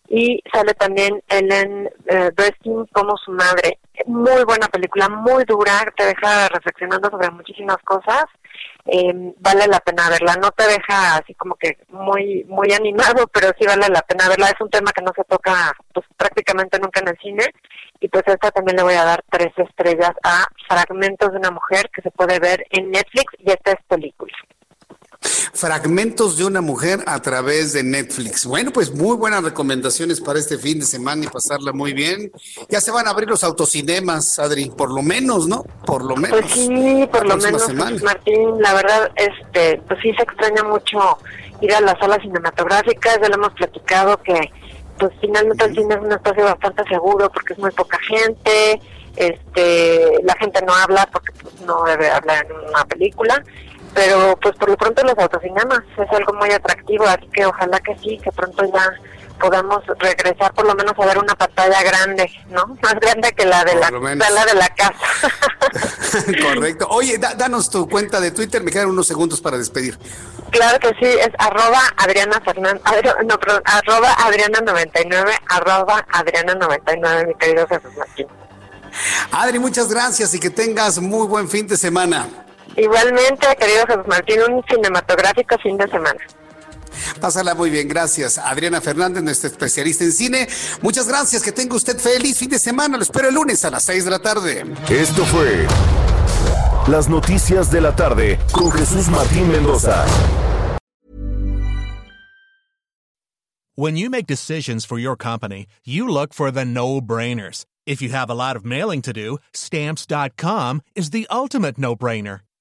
y sale también Ellen eh, Burstyn como su madre. Muy buena película, muy dura, te deja reflexionando sobre muchísimas cosas. Eh, vale la pena verla, no te deja así como que muy muy animado, pero sí vale la pena verla. Es un tema que no se toca pues prácticamente nunca en el cine y pues esta también le voy a dar tres estrellas a Fragmentos de una mujer que se puede ver en Netflix y esta es película. Fragmentos de una mujer a través de Netflix. Bueno, pues muy buenas recomendaciones para este fin de semana y pasarla muy bien. Ya se van a abrir los autocinemas, Adri, por lo menos, ¿no? Por lo menos. Pues sí, por lo menos, semana. Martín, la verdad, este, pues sí se extraña mucho ir a las salas cinematográficas, ya lo hemos platicado que pues finalmente el cine es un espacio bastante seguro porque es muy poca gente, este, la gente no habla porque pues, no debe hablar en una película, pero pues por lo pronto los autocinemas es algo muy atractivo, así que ojalá que sí, que pronto ya podamos regresar por lo menos a ver una pantalla grande, ¿no? Más grande que la de Por la sala de la casa. Correcto. Oye, da- danos tu cuenta de Twitter, me quedan unos segundos para despedir. Claro que sí, es arroba Adriana Fernández, no, perdón, arroba Adriana 99, arroba Adriana 99, mi querido Jesús Martín. Adri, muchas gracias y que tengas muy buen fin de semana. Igualmente, querido Jesús Martín, un cinematográfico fin de semana. Pásala muy bien, gracias. Adriana Fernández, nuestra especialista en cine. Muchas gracias, que tenga usted feliz fin de semana. Lo espero el lunes a las 6 de la tarde. Esto fue Las Noticias de la Tarde con Jesús Martín Mendoza. When you make decisions for your company, you look for the no brainers. If you have a lot of mailing to do, stamps.com is the ultimate no brainer.